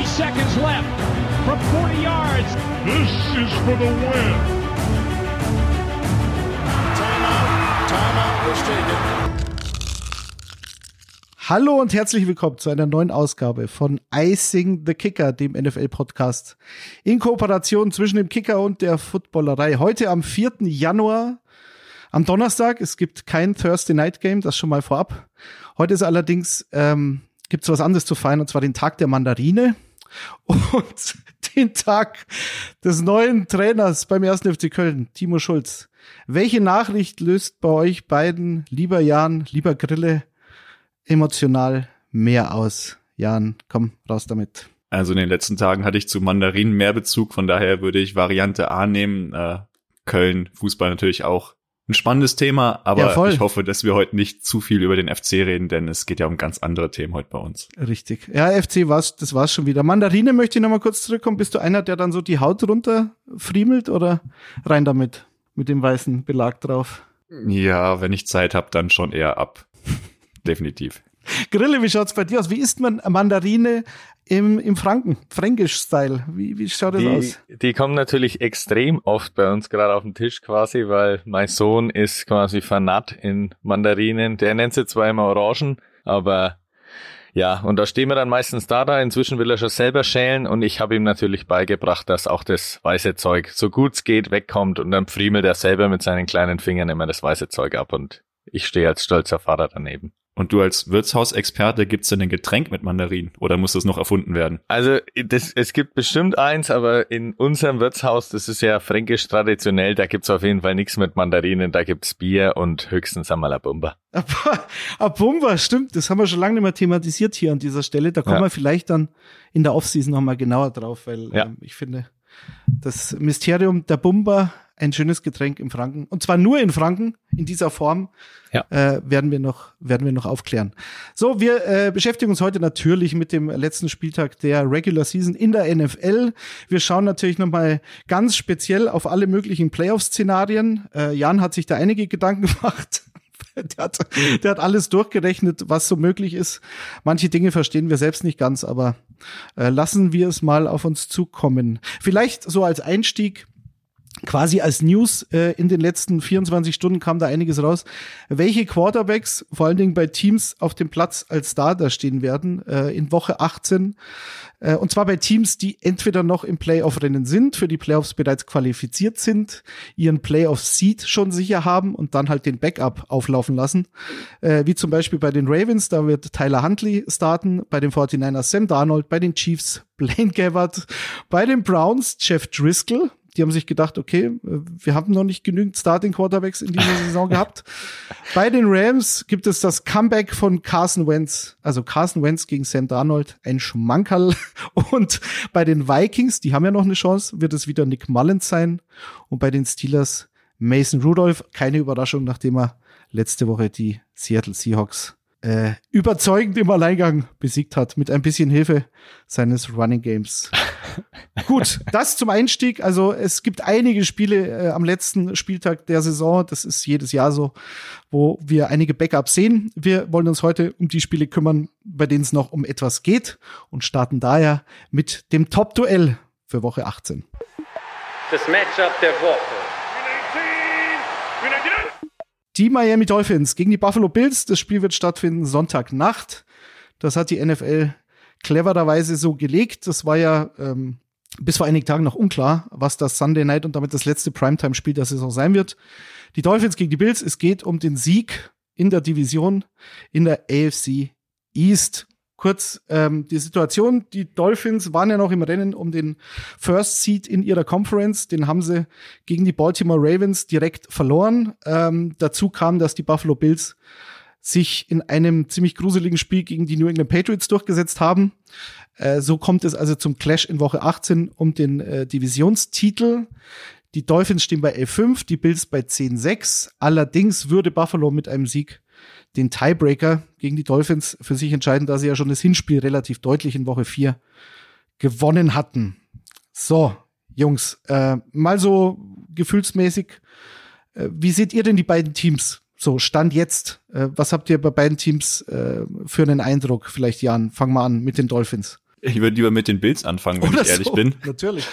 Three seconds left from 40 yards. This is for the win. Timeout. Timeout was taken. Hallo und herzlich willkommen zu einer neuen Ausgabe von Icing the Kicker, dem NFL-Podcast in Kooperation zwischen dem Kicker und der Footballerei. Heute am 4. Januar, am Donnerstag. Es gibt kein Thursday Night Game, das schon mal vorab. Heute ist allerdings ähm, gibt es was anderes zu feiern, und zwar den Tag der Mandarine und den Tag des neuen Trainers beim 1. FC Köln, Timo Schulz. Welche Nachricht löst bei euch beiden, lieber Jan, lieber Grille, emotional mehr aus? Jan, komm, raus damit. Also in den letzten Tagen hatte ich zu Mandarinen mehr Bezug, von daher würde ich Variante A nehmen. Äh, Köln, Fußball natürlich auch ein spannendes Thema, aber Ja, ich hoffe, dass wir heute nicht zu viel über den FC reden, denn es geht ja um ganz andere Themen heute bei uns. Richtig. Ja, FC war's, das war's schon wieder. Mandarine möchte ich noch mal kurz zurückkommen. Bist du einer, der dann so die Haut runter friemelt oder rein damit? Mit dem weißen Belag drauf. Ja, wenn ich Zeit habe, dann schon eher ab. Definitiv. Grille, wie schaut's bei dir aus? Wie isst man Mandarine im, im Franken? Fränkisch-Style. Wie, wie schaut das Die, aus? die kommen natürlich extrem oft bei uns gerade auf den Tisch quasi, weil mein Sohn ist quasi fanat in Mandarinen. Der nennt sie zwar immer Orangen, aber ja, und da stehen wir dann meistens da, da. Inzwischen will er schon selber schälen und ich habe ihm natürlich beigebracht, dass auch das weiße Zeug so gut es geht wegkommt und dann friemelt er selber mit seinen kleinen Fingern immer das weiße Zeug ab und ich stehe als stolzer Vater daneben. Und du als Wirtshausexperte, gibt's denn ein Getränk mit Mandarinen oder muss das noch erfunden werden? Also das, es gibt bestimmt eins, aber in unserem Wirtshaus, das ist ja fränkisch traditionell, da gibt's auf jeden Fall nichts mit Mandarinen, da gibt's Bier und höchstens einmal ein Bumba. Aber, aber Bumba, stimmt, das haben wir schon lange nicht mehr thematisiert hier an dieser Stelle. Da kommen Ja. wir vielleicht dann in der Offseason noch mal genauer drauf, weil Ja. ähm, ich finde, das Mysterium der Bumba, ein schönes Getränk im Franken. Und zwar nur in Franken, in dieser Form, Ja. äh, werden wir noch, werden wir noch aufklären. So, wir äh, beschäftigen uns heute natürlich mit dem letzten Spieltag der Regular Season in der NFL. Wir schauen natürlich noch mal ganz speziell auf alle möglichen Playoff-Szenarien. Äh, Jan hat sich da einige Gedanken gemacht. Der hat, der hat alles durchgerechnet, was so möglich ist. Manche Dinge verstehen wir selbst nicht ganz, aber äh, lassen wir es mal auf uns zukommen. Vielleicht so als Einstieg quasi als News äh, in den letzten 24 Stunden kam da einiges raus. Welche Quarterbacks, vor allen Dingen bei Teams auf dem Platz als Starter stehen werden äh, in Woche 18. Äh, und zwar bei Teams, die entweder noch im Playoff-Rennen sind, für die Playoffs bereits qualifiziert sind, ihren Playoff-Seed schon sicher haben und dann halt den Backup auflaufen lassen. Äh, wie zum Beispiel bei den Ravens, da wird Tyler Huntley starten, bei den 49ers Sam Darnold, bei den Chiefs Blaine Gabbard, bei den Browns Jeff Driscoll, die haben sich gedacht, okay, äh, wir haben noch nicht genügend Starting Quarterbacks in dieser Saison gehabt. Bei den Rams gibt es das Comeback von Carson Wentz, also Carson Wentz gegen Sam Darnold, ein Schmankerl. Und bei den Vikings, die haben ja noch eine Chance, wird es wieder Nick Mullins sein. Und bei den Steelers Mason Rudolph, keine Überraschung, nachdem er letzte Woche die Seattle Seahawks äh, überzeugend im Alleingang besiegt hat, mit ein bisschen Hilfe seines Running Games. Gut, das zum Einstieg. Also es gibt einige Spiele äh, am letzten Spieltag der Saison. Das ist jedes Jahr so, wo wir einige Backups sehen. Wir wollen uns heute um die Spiele kümmern, bei denen es noch um etwas geht und starten daher mit dem Top-Duell für Woche 18. Das Matchup der Woche. Die Miami Dolphins gegen die Buffalo Bills. Das Spiel wird stattfinden Sonntagnacht. Das hat die NFL clevererweise so gelegt. Das war ja ähm, bis vor einigen Tagen noch unklar, was das Sunday Night und damit das letzte Primetime-Spiel der Saison sein wird. Die Dolphins gegen die Bills. Es geht um den Sieg in der Division in der AFC East. Kurz ähm, die Situation, die Dolphins waren ja noch im Rennen um den First Seed in ihrer Conference. Den haben sie gegen die Baltimore Ravens direkt verloren. Ähm, dazu kam, dass die Buffalo Bills sich in einem ziemlich gruseligen Spiel gegen die New England Patriots durchgesetzt haben. Äh, so kommt es also zum Clash in Woche 18 um den äh, Divisionstitel. Die Dolphins stehen bei 11-5, die Bills bei 10-6. Allerdings würde Buffalo mit einem Sieg den Tiebreaker gegen die Dolphins für sich entscheiden, da sie ja schon das Hinspiel relativ deutlich in Woche 4 gewonnen hatten. So, Jungs, äh, mal so gefühlsmäßig, äh, wie seht ihr denn die beiden Teams? So, Stand jetzt. Äh, was habt ihr bei beiden Teams äh, für einen Eindruck? Vielleicht, Jan, fang mal an mit den Dolphins. Ich würde lieber mit den Bills anfangen, wenn Oder ich ehrlich so. bin. Natürlich.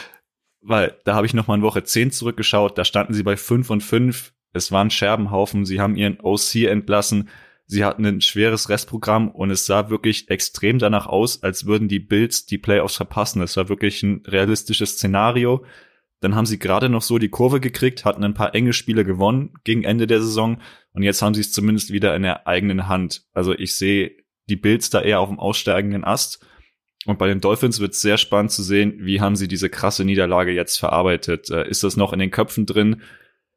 Weil da habe ich noch mal in Woche 10 zurückgeschaut, da standen sie bei 5 und 5. Es war ein Scherbenhaufen, sie haben ihren OC entlassen. Sie hatten ein schweres Restprogramm und es sah wirklich extrem danach aus, als würden die Bills die Playoffs verpassen. Es war wirklich ein realistisches Szenario. Dann haben sie gerade noch so die Kurve gekriegt, hatten ein paar enge Spiele gewonnen gegen Ende der Saison und jetzt haben sie es zumindest wieder in der eigenen Hand. Also ich sehe die Bills da eher auf dem aussteigenden Ast. Und bei den Dolphins wird es sehr spannend zu sehen, wie haben sie diese krasse Niederlage jetzt verarbeitet. Äh, ist das noch in den Köpfen drin?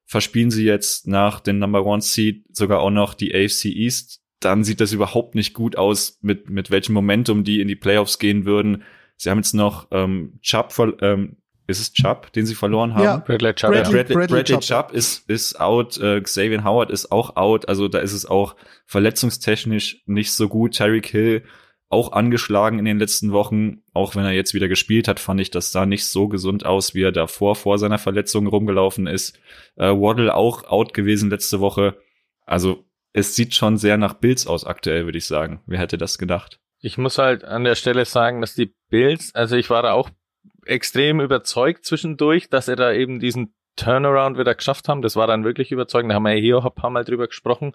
Verspielen sie jetzt nach dem Number One Seed sogar auch noch die AFC East? Dann sieht das überhaupt nicht gut aus, mit, mit welchem Momentum die in die Playoffs gehen würden. Sie haben jetzt noch ähm, Chubb, ähm, ist es Chubb, den sie verloren haben? Ja. Bradley Chubb, Bradley- Bradley, Bradley Bradley, Chubb. Chubb, ist, ist out, äh, Xavier Howard ist auch out, also da ist es auch verletzungstechnisch nicht so gut. Tyreek Hill auch angeschlagen in den letzten Wochen, auch wenn er jetzt wieder gespielt hat, fand ich, das sah nicht so gesund aus, wie er davor vor seiner Verletzung rumgelaufen ist. Äh, Waddle auch out gewesen letzte Woche. Also es sieht schon sehr nach Bills aus aktuell, würde ich sagen. Wer hätte das gedacht? Ich muss halt an der Stelle sagen, dass die Bills, also ich war da auch extrem überzeugt zwischendurch, dass sie da eben diesen Turnaround wieder geschafft haben. Das war dann wirklich überzeugend. Da haben wir ja hier auch ein paar Mal drüber gesprochen.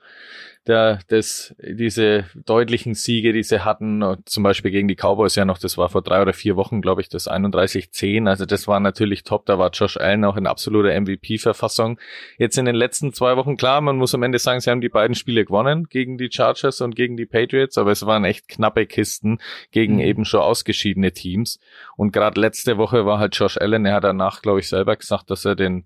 Der, das, diese deutlichen Siege, die sie hatten, zum Beispiel gegen die Cowboys ja noch, das war vor drei oder vier Wochen, glaube ich, das 31-10. Also das war natürlich top. Da war Josh Allen auch in absoluter MVP-Verfassung. Jetzt in den letzten zwei Wochen, klar, man muss am Ende sagen, sie haben die beiden Spiele gewonnen gegen die Chargers und gegen die Patriots, aber es waren echt knappe Kisten gegen Mhm. eben schon ausgeschiedene Teams. Und gerade letzte Woche war halt Josh Allen, er hat danach, glaube ich, selber gesagt, dass er den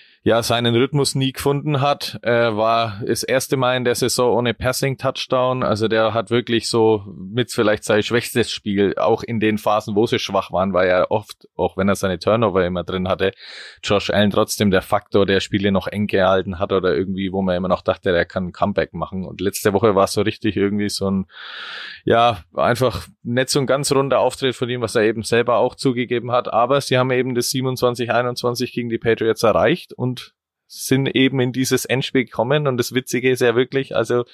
ja, seinen Rhythmus nie gefunden hat. Er war das erste Mal in der Saison ohne Passing-Touchdown. Also der hat wirklich so mit vielleicht sein schwächstes Spiel, auch in den Phasen, wo sie schwach waren, war ja oft, auch wenn er seine Turnover immer drin hatte, Josh Allen trotzdem der Faktor, der Spiele noch eng gehalten hat oder irgendwie, wo man immer noch dachte, der kann ein Comeback machen. Und letzte Woche war es so richtig irgendwie so ein, ja, einfach nicht so ein ganz runder Auftritt von ihm, was er eben selber auch zugegeben hat. Aber sie haben eben das 27-21 gegen die Patriots erreicht und sind eben in dieses Endspiel gekommen. Und das Witzige ist ja wirklich, also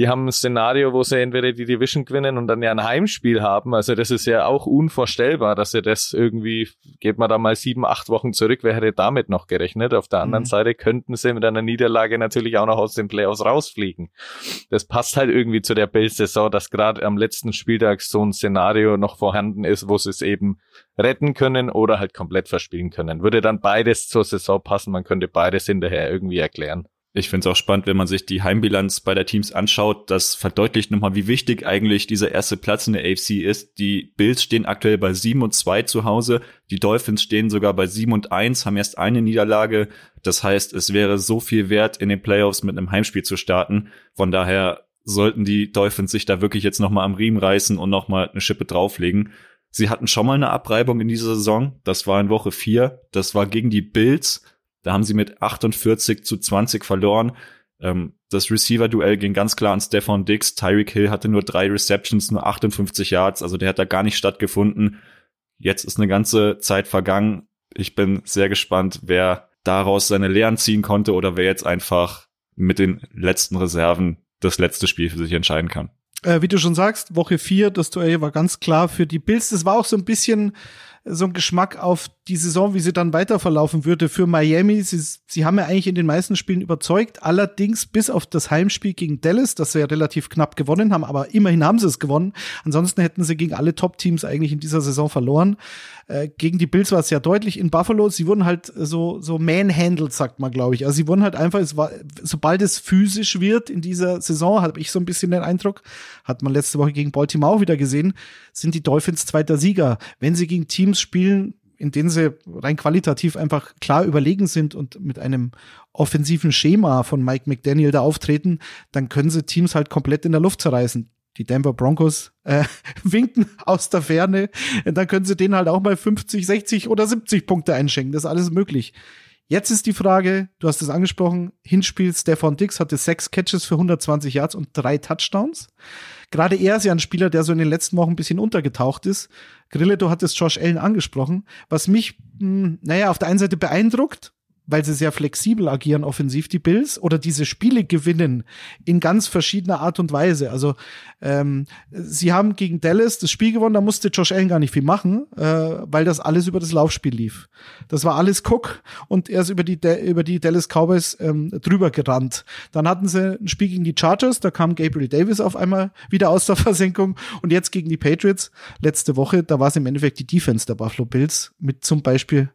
die haben ein Szenario, wo sie entweder die Division gewinnen und dann ja ein Heimspiel haben. Also das ist ja auch unvorstellbar, dass sie das irgendwie, geht man da mal sieben, acht Wochen zurück, wer hätte damit noch gerechnet? Auf der anderen Mhm. Seite könnten sie mit einer Niederlage natürlich auch noch aus den Playoffs rausfliegen. Das passt halt irgendwie zu der Bills-Saison, dass gerade am letzten Spieltag so ein Szenario noch vorhanden ist, wo sie es eben retten können oder halt komplett verspielen können. Würde dann beides zur Saison passen, man könnte beides hinterher irgendwie erklären. Ich finde es auch spannend, wenn man sich die Heimbilanz bei der Teams anschaut. Das verdeutlicht nochmal, wie wichtig eigentlich dieser erste Platz in der AFC ist. Die Bills stehen aktuell bei 7 und 2 zu Hause. Die Dolphins stehen sogar bei 7 und 1, haben erst eine Niederlage. Das heißt, es wäre so viel wert, in den Playoffs mit einem Heimspiel zu starten. Von daher sollten die Dolphins sich da wirklich jetzt nochmal am Riemen reißen und nochmal eine Schippe drauflegen. Sie hatten schon mal eine Abreibung in dieser Saison. Das war in Woche 4. Das war gegen die Bills. Da haben sie mit 48 zu 20 verloren. Ähm, das Receiver-Duell ging ganz klar an Stefan Diggs. Tyreek Hill hatte nur drei Receptions, nur 58 Yards. Also der hat da gar nicht stattgefunden. Jetzt ist eine ganze Zeit vergangen. Ich bin sehr gespannt, wer daraus seine Lehren ziehen konnte oder wer jetzt einfach mit den letzten Reserven das letzte Spiel für sich entscheiden kann. Äh, wie du schon sagst, Woche 4, das Duell war ganz klar für die Bills. Das war auch so ein bisschen so ein Geschmack auf die Saison, wie sie dann weiter verlaufen würde für Miami. Sie, sie haben ja eigentlich in den meisten Spielen überzeugt, allerdings bis auf das Heimspiel gegen Dallas, das sie ja relativ knapp gewonnen haben, aber immerhin haben sie es gewonnen. Ansonsten hätten sie gegen alle Top-Teams eigentlich in dieser Saison verloren. Äh, gegen die Bills war es ja deutlich in Buffalo. Sie wurden halt so, so manhandled, sagt man, glaube ich. Also sie wurden halt einfach, es war, sobald es physisch wird in dieser Saison, habe ich so ein bisschen den Eindruck, hat man letzte Woche gegen Baltimore auch wieder gesehen, sind die Dolphins zweiter Sieger. Wenn sie gegen Teams spielen, in denen sie rein qualitativ einfach klar überlegen sind und mit einem offensiven Schema von Mike McDaniel da auftreten, dann können sie Teams halt komplett in der Luft zerreißen. Die Denver Broncos äh, winken aus der Ferne, dann können sie denen halt auch mal 50, 60 oder 70 Punkte einschenken. Das ist alles möglich. Jetzt ist die Frage, du hast es angesprochen, Hinspiel Stefan Dix hatte sechs Catches für 120 Yards und drei Touchdowns. Gerade er ist ja ein Spieler, der so in den letzten Wochen ein bisschen untergetaucht ist. Grille, du hattest Josh Allen angesprochen. Was mich, mh, naja, auf der einen Seite beeindruckt, weil sie sehr flexibel agieren offensiv, die Bills, oder diese Spiele gewinnen in ganz verschiedener Art und Weise. Also ähm, sie haben gegen Dallas das Spiel gewonnen, da musste Josh Allen gar nicht viel machen, äh, weil das alles über das Laufspiel lief. Das war alles Cook und er ist über die, über die Dallas Cowboys ähm, drüber gerannt. Dann hatten sie ein Spiel gegen die Chargers, da kam Gabriel Davis auf einmal wieder aus der Versenkung und jetzt gegen die Patriots letzte Woche, da war es im Endeffekt die Defense der Buffalo Bills mit zum Beispiel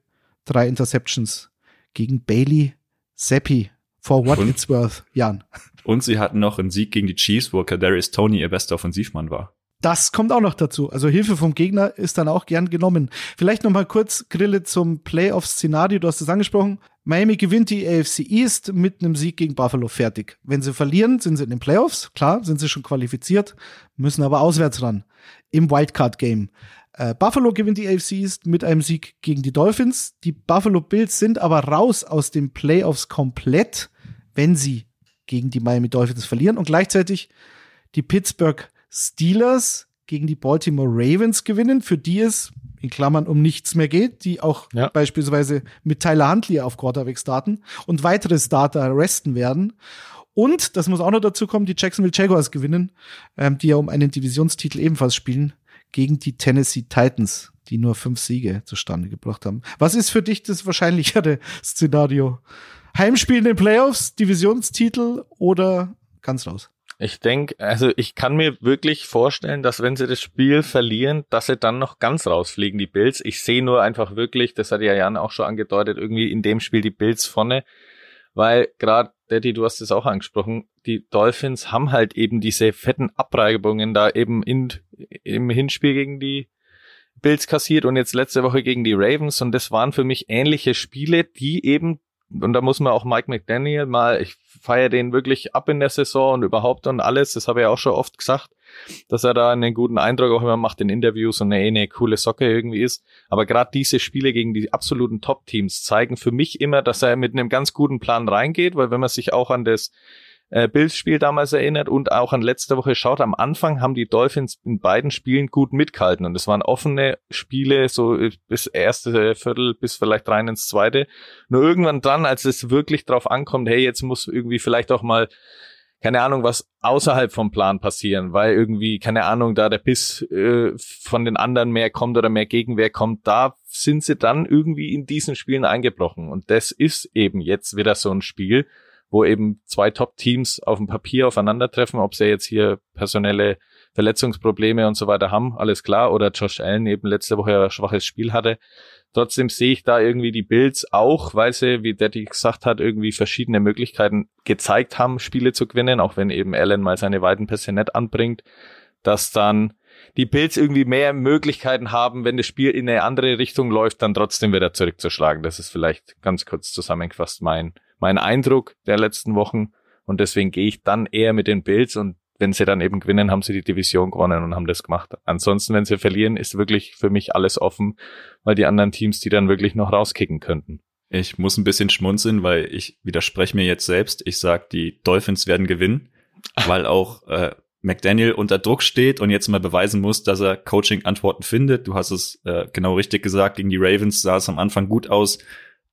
drei Interceptions gegen Bailey Seppi. For what und, it's worth, Jan. Und sie hatten noch einen Sieg gegen die Chiefs, wo Kadarius Tony ihr bester Offensivmann war. Das kommt auch noch dazu. Also Hilfe vom Gegner ist dann auch gern genommen. Vielleicht noch mal kurz Grille zum Playoff-Szenario. Du hast es angesprochen. Miami gewinnt die AFC East mit einem Sieg gegen Buffalo fertig. Wenn sie verlieren, sind sie in den Playoffs. Klar, sind sie schon qualifiziert, müssen aber auswärts ran. Im Wildcard-Game. Äh, Buffalo gewinnt die AFC East mit einem Sieg gegen die Dolphins. Die Buffalo Bills sind aber raus aus den Playoffs komplett, wenn sie gegen die Miami Dolphins verlieren und gleichzeitig die Pittsburgh Steelers gegen die Baltimore Ravens gewinnen, für die es in Klammern um nichts mehr geht, die auch ja. beispielsweise mit Tyler Huntley auf Quarterback starten und weitere Starter arresten werden. Und, das muss auch noch dazu kommen, die Jacksonville Jaguars gewinnen, ähm, die ja um einen Divisionstitel ebenfalls spielen, gegen die Tennessee Titans, die nur fünf Siege zustande gebracht haben. Was ist für dich das wahrscheinlichere Szenario? Heimspiel in den Playoffs, Divisionstitel oder ganz raus? Ich denke, also ich kann mir wirklich vorstellen, dass wenn sie das Spiel verlieren, dass sie dann noch ganz rausfliegen, die Bills. Ich sehe nur einfach wirklich, das hat ja Jan auch schon angedeutet, irgendwie in dem Spiel die Bills vorne, weil gerade Daddy, du hast es auch angesprochen, die Dolphins haben halt eben diese fetten Abreibungen da eben in, im Hinspiel gegen die Bills kassiert und jetzt letzte Woche gegen die Ravens und das waren für mich ähnliche Spiele, die eben und da muss man auch Mike McDaniel mal, ich feiere den wirklich ab in der Saison und überhaupt und alles, das habe ich auch schon oft gesagt, dass er da einen guten Eindruck auch immer macht in Interviews und eine, eine coole Socke irgendwie ist. Aber gerade diese Spiele gegen die absoluten Top-Teams zeigen für mich immer, dass er mit einem ganz guten Plan reingeht, weil wenn man sich auch an das äh, Bills-Spiel damals erinnert und auch an letzte Woche schaut, am Anfang haben die Dolphins in beiden Spielen gut mitgehalten und es waren offene Spiele, so bis erste Viertel bis vielleicht rein ins zweite. Nur irgendwann dann, als es wirklich drauf ankommt, hey, jetzt muss irgendwie vielleicht auch mal keine Ahnung, was außerhalb vom Plan passieren, weil irgendwie, keine Ahnung, da der Biss äh, von den anderen mehr kommt oder mehr Gegenwehr kommt, da sind sie dann irgendwie in diesen Spielen eingebrochen. Und das ist eben jetzt wieder so ein Spiel, wo eben zwei Top-Teams auf dem Papier aufeinandertreffen, ob sie jetzt hier personelle Verletzungsprobleme und so weiter haben, alles klar, oder Josh Allen eben letzte Woche ein schwaches Spiel hatte. Trotzdem sehe ich da irgendwie die Bills auch, weil sie, wie Daddy gesagt hat, irgendwie verschiedene Möglichkeiten gezeigt haben, Spiele zu gewinnen, auch wenn eben Allen mal seine weiten Pässe nicht anbringt, dass dann die Bills irgendwie mehr Möglichkeiten haben, wenn das Spiel in eine andere Richtung läuft, dann trotzdem wieder zurückzuschlagen. Das ist vielleicht ganz kurz zusammengefasst mein, mein Eindruck der letzten Wochen. Und deswegen gehe ich dann eher mit den Bills und wenn sie dann eben gewinnen, haben sie die Division gewonnen und haben das gemacht. Ansonsten, wenn sie verlieren, ist wirklich für mich alles offen, weil die anderen Teams die dann wirklich noch rauskicken könnten. Ich muss ein bisschen schmunzeln, weil ich widerspreche mir jetzt selbst. Ich sag, die Dolphins werden gewinnen, weil auch äh, McDaniel unter Druck steht und jetzt mal beweisen muss, dass er Coaching-Antworten findet. Du hast es äh, genau richtig gesagt. Gegen die Ravens sah es am Anfang gut aus.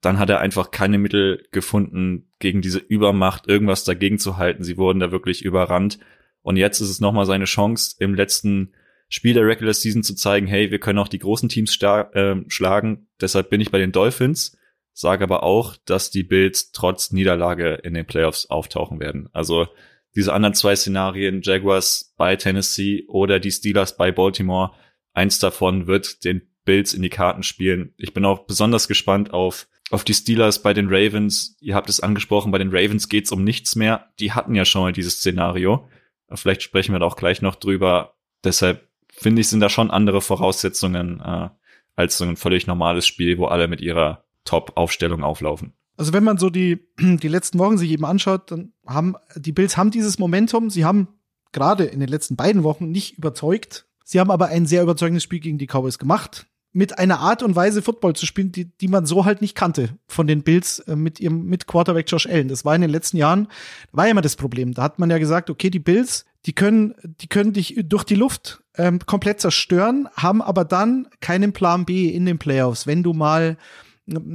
Dann hat er einfach keine Mittel gefunden, gegen diese Übermacht irgendwas dagegen zu halten. Sie wurden da wirklich überrannt. Und jetzt ist es nochmal seine Chance, im letzten Spiel der Regular Season zu zeigen, hey, wir können auch die großen Teams äh, schlagen. Deshalb bin ich bei den Dolphins, sage aber auch, dass die Bills trotz Niederlage in den Playoffs auftauchen werden. Also diese anderen zwei Szenarien, Jaguars bei Tennessee oder die Steelers bei Baltimore, eins davon wird den Bills in die Karten spielen. Ich bin auch besonders gespannt auf auf die Steelers bei den Ravens. Ihr habt es angesprochen, bei den Ravens geht's um nichts mehr. Die hatten ja schon mal dieses Szenario. Vielleicht sprechen wir da auch gleich noch drüber. Deshalb finde ich, sind da schon andere Voraussetzungen äh, als so ein völlig normales Spiel, wo alle mit ihrer Top-Aufstellung auflaufen. Also wenn man so die, die letzten Wochen sich eben anschaut, dann haben die Bills haben dieses Momentum. Sie haben gerade in den letzten beiden Wochen nicht überzeugt. Sie haben aber ein sehr überzeugendes Spiel gegen die Cowboys gemacht mit einer Art und Weise Football zu spielen, die, die man so halt nicht kannte von den Bills äh, mit ihrem mit Quarterback Josh Allen. Das war in den letzten Jahren war ja immer das Problem. Da hat man ja gesagt, okay, die Bills, die können die können dich durch die Luft ähm, komplett zerstören, haben aber dann keinen Plan B in den Playoffs, wenn du mal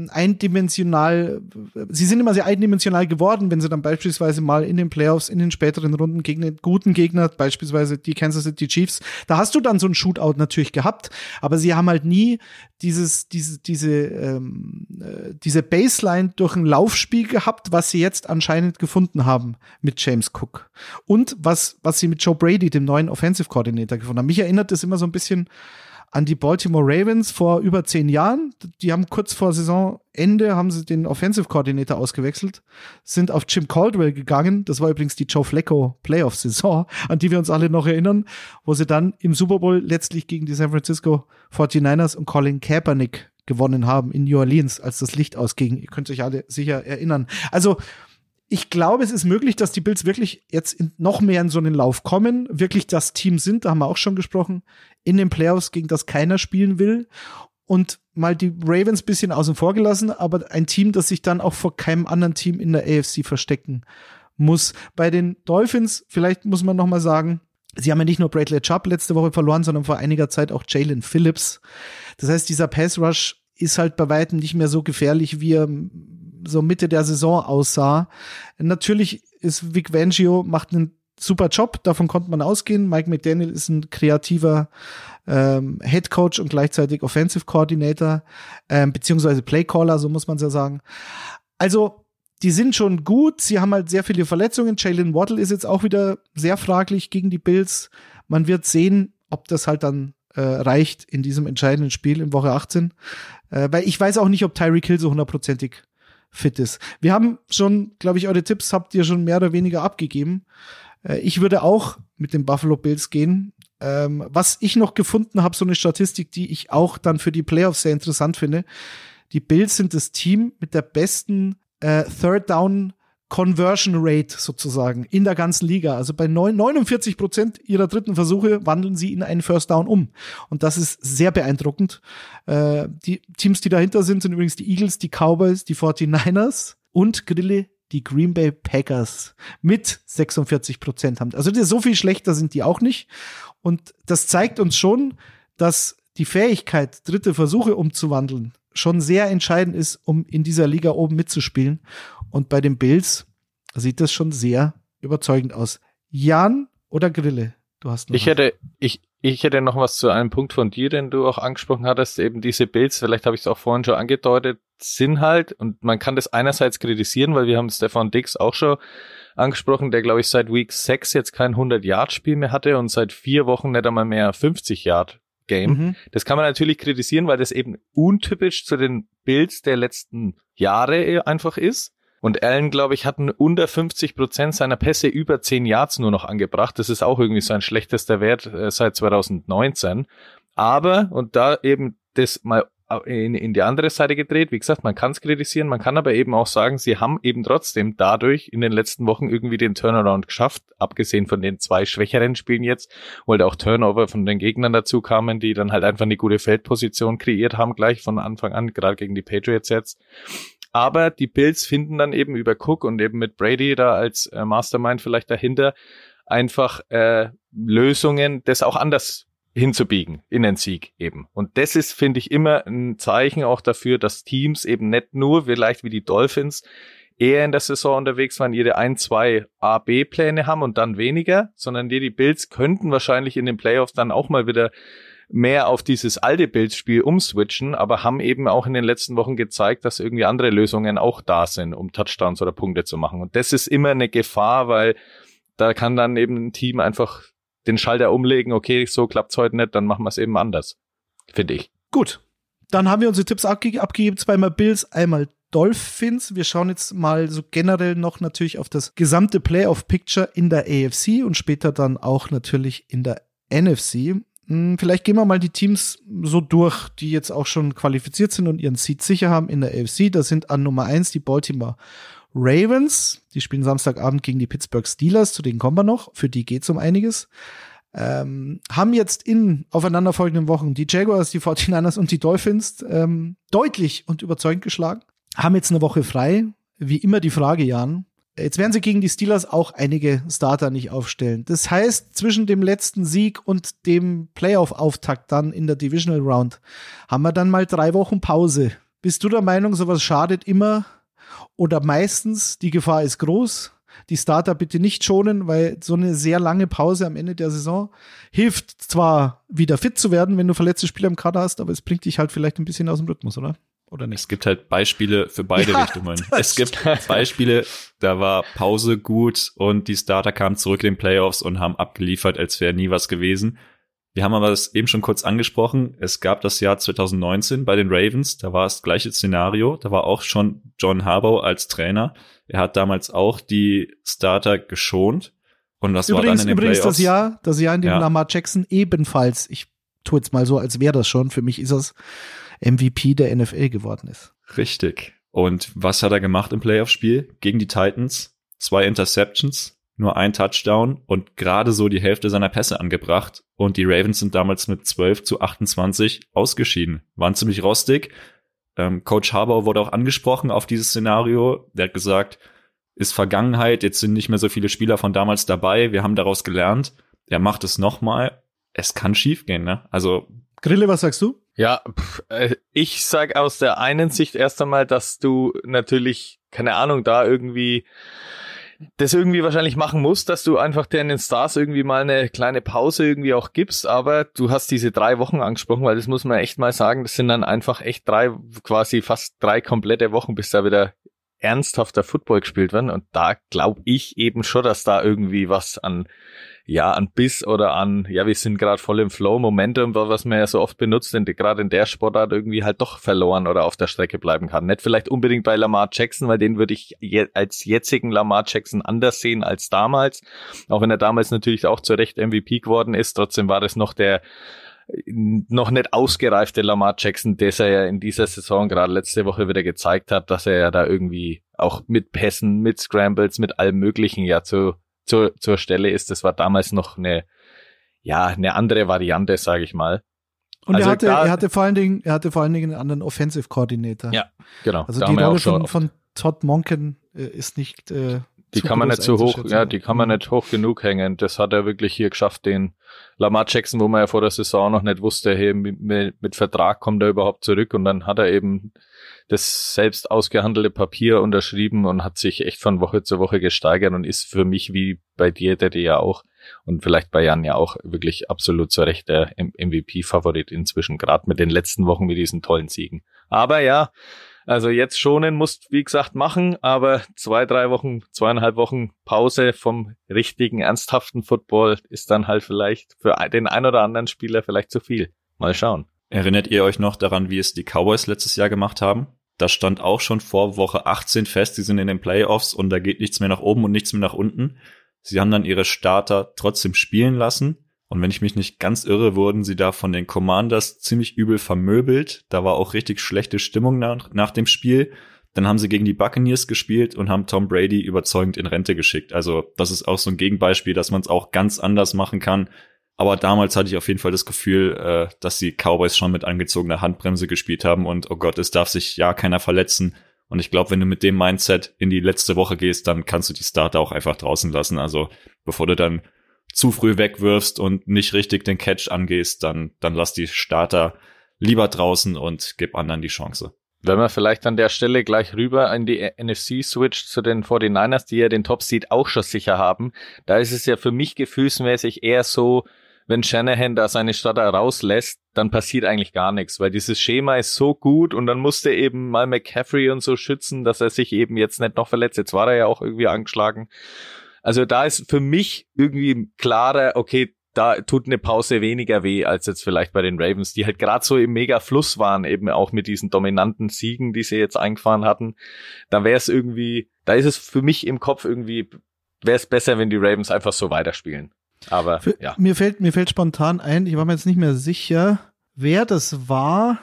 eindimensional, sie sind immer sehr eindimensional geworden, wenn sie dann beispielsweise mal in den Playoffs, in den späteren Runden gegen einen guten Gegner, beispielsweise die Kansas City Chiefs, da hast du dann so ein Shootout natürlich gehabt, aber sie haben halt nie dieses, diese, diese, ähm, äh, diese Baseline durch ein Laufspiel gehabt, was sie jetzt anscheinend gefunden haben mit James Cook. Und was, was sie mit Joe Brady, dem neuen Offensive Coordinator, gefunden haben. Mich erinnert das immer so ein bisschen an die Baltimore Ravens vor über zehn Jahren. Die haben kurz vor Saisonende haben sie den Offensive Coordinator ausgewechselt, sind auf Jim Caldwell gegangen. Das war übrigens die Joe Flacco Playoff Saison, an die wir uns alle noch erinnern, wo sie dann im Super Bowl letztlich gegen die San Francisco 49ers und Colin Kaepernick gewonnen haben in New Orleans, als das Licht ausging. Ihr könnt euch alle sicher erinnern. Also ich glaube, es ist möglich, dass die Bills wirklich jetzt noch mehr in so einen Lauf kommen, wirklich das Team sind, da haben wir auch schon gesprochen, in den Playoffs, gegen das keiner spielen will und mal die Ravens bisschen außen vor gelassen, aber ein Team, das sich dann auch vor keinem anderen Team in der AFC verstecken muss. Bei den Dolphins, vielleicht muss man noch mal sagen, sie haben ja nicht nur Bradley Chubb letzte Woche verloren, sondern vor einiger Zeit auch Jalen Phillips. Das heißt, dieser Pass Rush ist halt bei weitem nicht mehr so gefährlich, wie er so Mitte der Saison aussah. Natürlich ist Vic Vangio macht einen super Job, davon konnte man ausgehen. Mike McDaniel ist ein kreativer ähm, Head Coach und gleichzeitig Offensive Coordinator, ähm, beziehungsweise Playcaller, so muss man es ja sagen. Also, die sind schon gut. Sie haben halt sehr viele Verletzungen. Jalen Waddle ist jetzt auch wieder sehr fraglich gegen die Bills. Man wird sehen, ob das halt dann äh, reicht in diesem entscheidenden Spiel in Woche 18. Äh, weil ich weiß auch nicht, ob Tyreek Hill so hundertprozentig fit ist. Wir haben schon, glaube ich, eure Tipps habt ihr schon mehr oder weniger abgegeben. Äh, ich würde auch mit den Buffalo Bills gehen. Ähm, was ich noch gefunden habe, so eine Statistik, die ich auch dann für die Playoffs sehr interessant finde. Die Bills sind das Team mit der besten äh, Third Down Conversion Rate sozusagen in der ganzen Liga. Also bei 49 Prozent ihrer dritten Versuche wandeln sie in einen First Down um. Und das ist sehr beeindruckend. Äh, die Teams, die dahinter sind, sind übrigens die Eagles, die Cowboys, die 49ers und Grille die Green Bay Packers mit 46 Prozent haben. Also so viel schlechter sind die auch nicht. Und das zeigt uns schon, dass die Fähigkeit, dritte Versuche umzuwandeln, schon sehr entscheidend ist, um in dieser Liga oben mitzuspielen. Und bei den Bills sieht das schon sehr überzeugend aus. Jan oder Grille? Du hast ich was. hätte, ich, ich hätte noch was zu einem Punkt von dir, den du auch angesprochen hattest, eben diese Bills, vielleicht habe ich es auch vorhin schon angedeutet, sind halt, und man kann das einerseits kritisieren, weil wir haben Stefan Dix auch schon angesprochen, der glaube ich seit Week 6 jetzt kein 100-Yard-Spiel mehr hatte und seit vier Wochen nicht einmal mehr 50-Yard Game. Mhm. Das kann man natürlich kritisieren, weil das eben untypisch zu den Bills der letzten Jahre einfach ist. Und Allen, glaube ich, hatten unter 50 Prozent seiner Pässe über 10 Yards nur noch angebracht. Das ist auch irgendwie sein schlechtester Wert äh, seit 2019. Aber, und da eben das mal in, in die andere Seite gedreht. Wie gesagt, man kann es kritisieren, man kann aber eben auch sagen, sie haben eben trotzdem dadurch in den letzten Wochen irgendwie den Turnaround geschafft, abgesehen von den zwei schwächeren Spielen jetzt, wo halt auch Turnover von den Gegnern dazu kamen, die dann halt einfach eine gute Feldposition kreiert haben, gleich von Anfang an, gerade gegen die Patriots jetzt. Aber die Bills finden dann eben über Cook und eben mit Brady da als äh, Mastermind vielleicht dahinter einfach äh, Lösungen, das auch anders hinzubiegen in den Sieg eben. Und das ist, finde ich, immer ein Zeichen auch dafür, dass Teams eben nicht nur vielleicht wie die Dolphins eher in der Saison unterwegs waren, ihre ein, zwei A-B-Pläne haben und dann weniger, sondern die, die Bills könnten wahrscheinlich in den Playoffs dann auch mal wieder mehr auf dieses alte Bildspiel umswitchen, aber haben eben auch in den letzten Wochen gezeigt, dass irgendwie andere Lösungen auch da sind, um Touchdowns oder Punkte zu machen. Und das ist immer eine Gefahr, weil da kann dann eben ein Team einfach den Schalter umlegen, okay, so klappt's heute nicht, dann machen wir es eben anders. Finde ich. Gut. Dann haben wir unsere Tipps abge abgegeben, zweimal Bills, einmal Dolphins. Wir schauen jetzt mal so generell noch natürlich auf das gesamte Playoff-Picture in der AFC und später dann auch natürlich in der NFC. Hm, vielleicht gehen wir mal die Teams so durch, die jetzt auch schon qualifiziert sind und ihren Seed sicher haben in der AFC. Da sind an Nummer eins die Baltimore Ravens, die spielen Samstagabend gegen die Pittsburgh Steelers, zu denen kommen wir noch, für die geht's um einiges. Ähm, haben jetzt in aufeinanderfolgenden Wochen die Jaguars, die 49ers und die Dolphins ähm, deutlich und überzeugend geschlagen. Haben jetzt eine Woche frei. Wie immer die Frage, Jan. Jetzt werden sie gegen die Steelers auch einige Starter nicht aufstellen. Das heißt, zwischen dem letzten Sieg und dem Playoff-Auftakt dann in der Divisional Round haben wir dann mal drei Wochen Pause bist du der Meinung, sowas schadet immer oder meistens, die Gefahr ist groß? Die Starter bitte nicht schonen, weil so eine sehr lange Pause am Ende der Saison hilft zwar wieder fit zu werden, wenn du verletzte Spieler im Kader hast, aber es bringt dich halt vielleicht ein bisschen aus dem Rhythmus, oder? Oder nicht? Es gibt halt Beispiele für beide ja, Richtungen. Es gibt Beispiele, da war Pause gut und die Starter kamen zurück in den Playoffs und haben abgeliefert, als wäre nie was gewesen. Wir haben aber das eben schon kurz angesprochen. Es gab das Jahr 2019 bei den Ravens. Da war es das gleiche Szenario. Da war auch schon John Harbaugh als Trainer. Er hat damals auch die Starter geschont. Und das übrigens, war dann in den übrigens Playoffs. das Jahr, das Jahr, in dem Ja. Lamar Jackson ebenfalls, ich tue jetzt mal so, als wäre das schon, für mich ist das MVP der NFL geworden ist. Richtig. Und was hat er gemacht im Playoff-Spiel gegen die Titans? Zwei Interceptions, nur ein Touchdown und gerade so die Hälfte seiner Pässe angebracht. Und die Ravens sind damals mit 12 zu 28 ausgeschieden. Waren ziemlich rostig. Ähm, Coach Harbaugh wurde auch angesprochen auf dieses Szenario. Der hat gesagt, ist Vergangenheit, jetzt sind nicht mehr so viele Spieler von damals dabei, wir haben daraus gelernt. Er macht es nochmal. Es kann schiefgehen, ne? Also Grille, was sagst du? Ja, äh, ich sag aus der einen Sicht erst einmal, dass du natürlich, keine Ahnung, da irgendwie das irgendwie wahrscheinlich machen musst, dass du einfach deinen Stars irgendwie mal eine kleine Pause irgendwie auch gibst, aber du hast diese drei Wochen angesprochen, weil das muss man echt mal sagen, das sind dann einfach echt drei, quasi fast drei komplette Wochen, bis da wieder ernsthafter Football gespielt werden. Und da glaube ich eben schon, dass da irgendwie was an ja, an Biss oder an, ja, wir sind gerade voll im Flow, Momentum, was man ja so oft benutzt, gerade in der Sportart irgendwie halt doch verloren oder auf der Strecke bleiben kann. Nicht vielleicht unbedingt bei Lamar Jackson, weil den würde ich je, als jetzigen Lamar Jackson anders sehen als damals. Auch wenn er damals natürlich auch zu Recht MVP geworden ist, trotzdem war das noch der noch nicht ausgereifte Lamar Jackson, der er ja in dieser Saison gerade letzte Woche wieder gezeigt hat, dass er ja da irgendwie auch mit Pässen, mit Scrambles, mit allem Möglichen ja zu zur, zur Stelle ist. Das war damals noch eine, ja, eine andere Variante, sage ich mal. Und Also er, hatte, da- er hatte vor allen Dingen, er hatte vor allen Dingen einen anderen Offensive Coordinator. Ja, genau. Also die Rolle von, von Todd Monken äh, ist nicht. Äh, die zu kann man nicht so hoch, ja, die kann man nicht hoch genug hängen. Das hat er wirklich hier geschafft, den Lamar Jackson, wo man ja vor der Saison noch nicht wusste, hey, mit, mit Vertrag kommt er überhaupt zurück und dann hat er eben das selbst ausgehandelte Papier unterschrieben und hat sich echt von Woche zu Woche gesteigert und ist für mich wie bei dir, der ja auch und vielleicht bei Jan ja auch wirklich absolut zu Recht der MVP-Favorit inzwischen, gerade mit den letzten Wochen mit diesen tollen Siegen. Aber ja, also jetzt schonen musst, wie gesagt, machen, aber zwei, drei Wochen, zweieinhalb Wochen Pause vom richtigen, ernsthaften Football ist dann halt vielleicht für den ein oder anderen Spieler vielleicht zu viel. Mal schauen. Erinnert ihr euch noch daran, wie es die Cowboys letztes Jahr gemacht haben? Das stand auch schon vor Woche 18 fest, die sind in den Playoffs und da geht nichts mehr nach oben und nichts mehr nach unten. Sie haben dann ihre Starter trotzdem spielen lassen. Und wenn ich mich nicht ganz irre, wurden sie da von den Commanders ziemlich übel vermöbelt. Da war auch richtig schlechte Stimmung nach, nach dem Spiel. Dann haben sie gegen die Buccaneers gespielt und haben Tom Brady überzeugend in Rente geschickt. Also das ist auch so ein Gegenbeispiel, dass man es auch ganz anders machen kann. Aber damals hatte ich auf jeden Fall das Gefühl, äh, dass die Cowboys schon mit angezogener Handbremse gespielt haben und oh Gott, es darf sich ja keiner verletzen. Und ich glaube, wenn du mit dem Mindset in die letzte Woche gehst, dann kannst du die Starter auch einfach draußen lassen. Also bevor du dann zu früh wegwirfst und nicht richtig den Catch angehst, dann, dann lass die Starter lieber draußen und gib anderen die Chance. Wenn man vielleicht an der Stelle gleich rüber in die NFC switcht zu den 49ers, die ja den Top-Seed auch schon sicher haben, da ist es ja für mich gefühlsmäßig eher so, wenn Shanahan da seine Starter rauslässt, dann passiert eigentlich gar nichts, weil dieses Schema ist so gut und dann musste eben mal McCaffrey und so schützen, dass er sich eben jetzt nicht noch verletzt. Jetzt war er ja auch irgendwie angeschlagen. Also da ist für mich irgendwie klarer, okay, da tut eine Pause weniger weh als jetzt vielleicht bei den Ravens, die halt gerade so im mega Fluss waren, eben auch mit diesen dominanten Siegen, die sie jetzt eingefahren hatten. Da wäre es irgendwie, da ist es für mich im Kopf irgendwie, wäre es besser, wenn die Ravens einfach so weiterspielen. Aber Für, ja. mir, fällt, mir fällt spontan ein, ich war mir jetzt nicht mehr sicher, wer das war.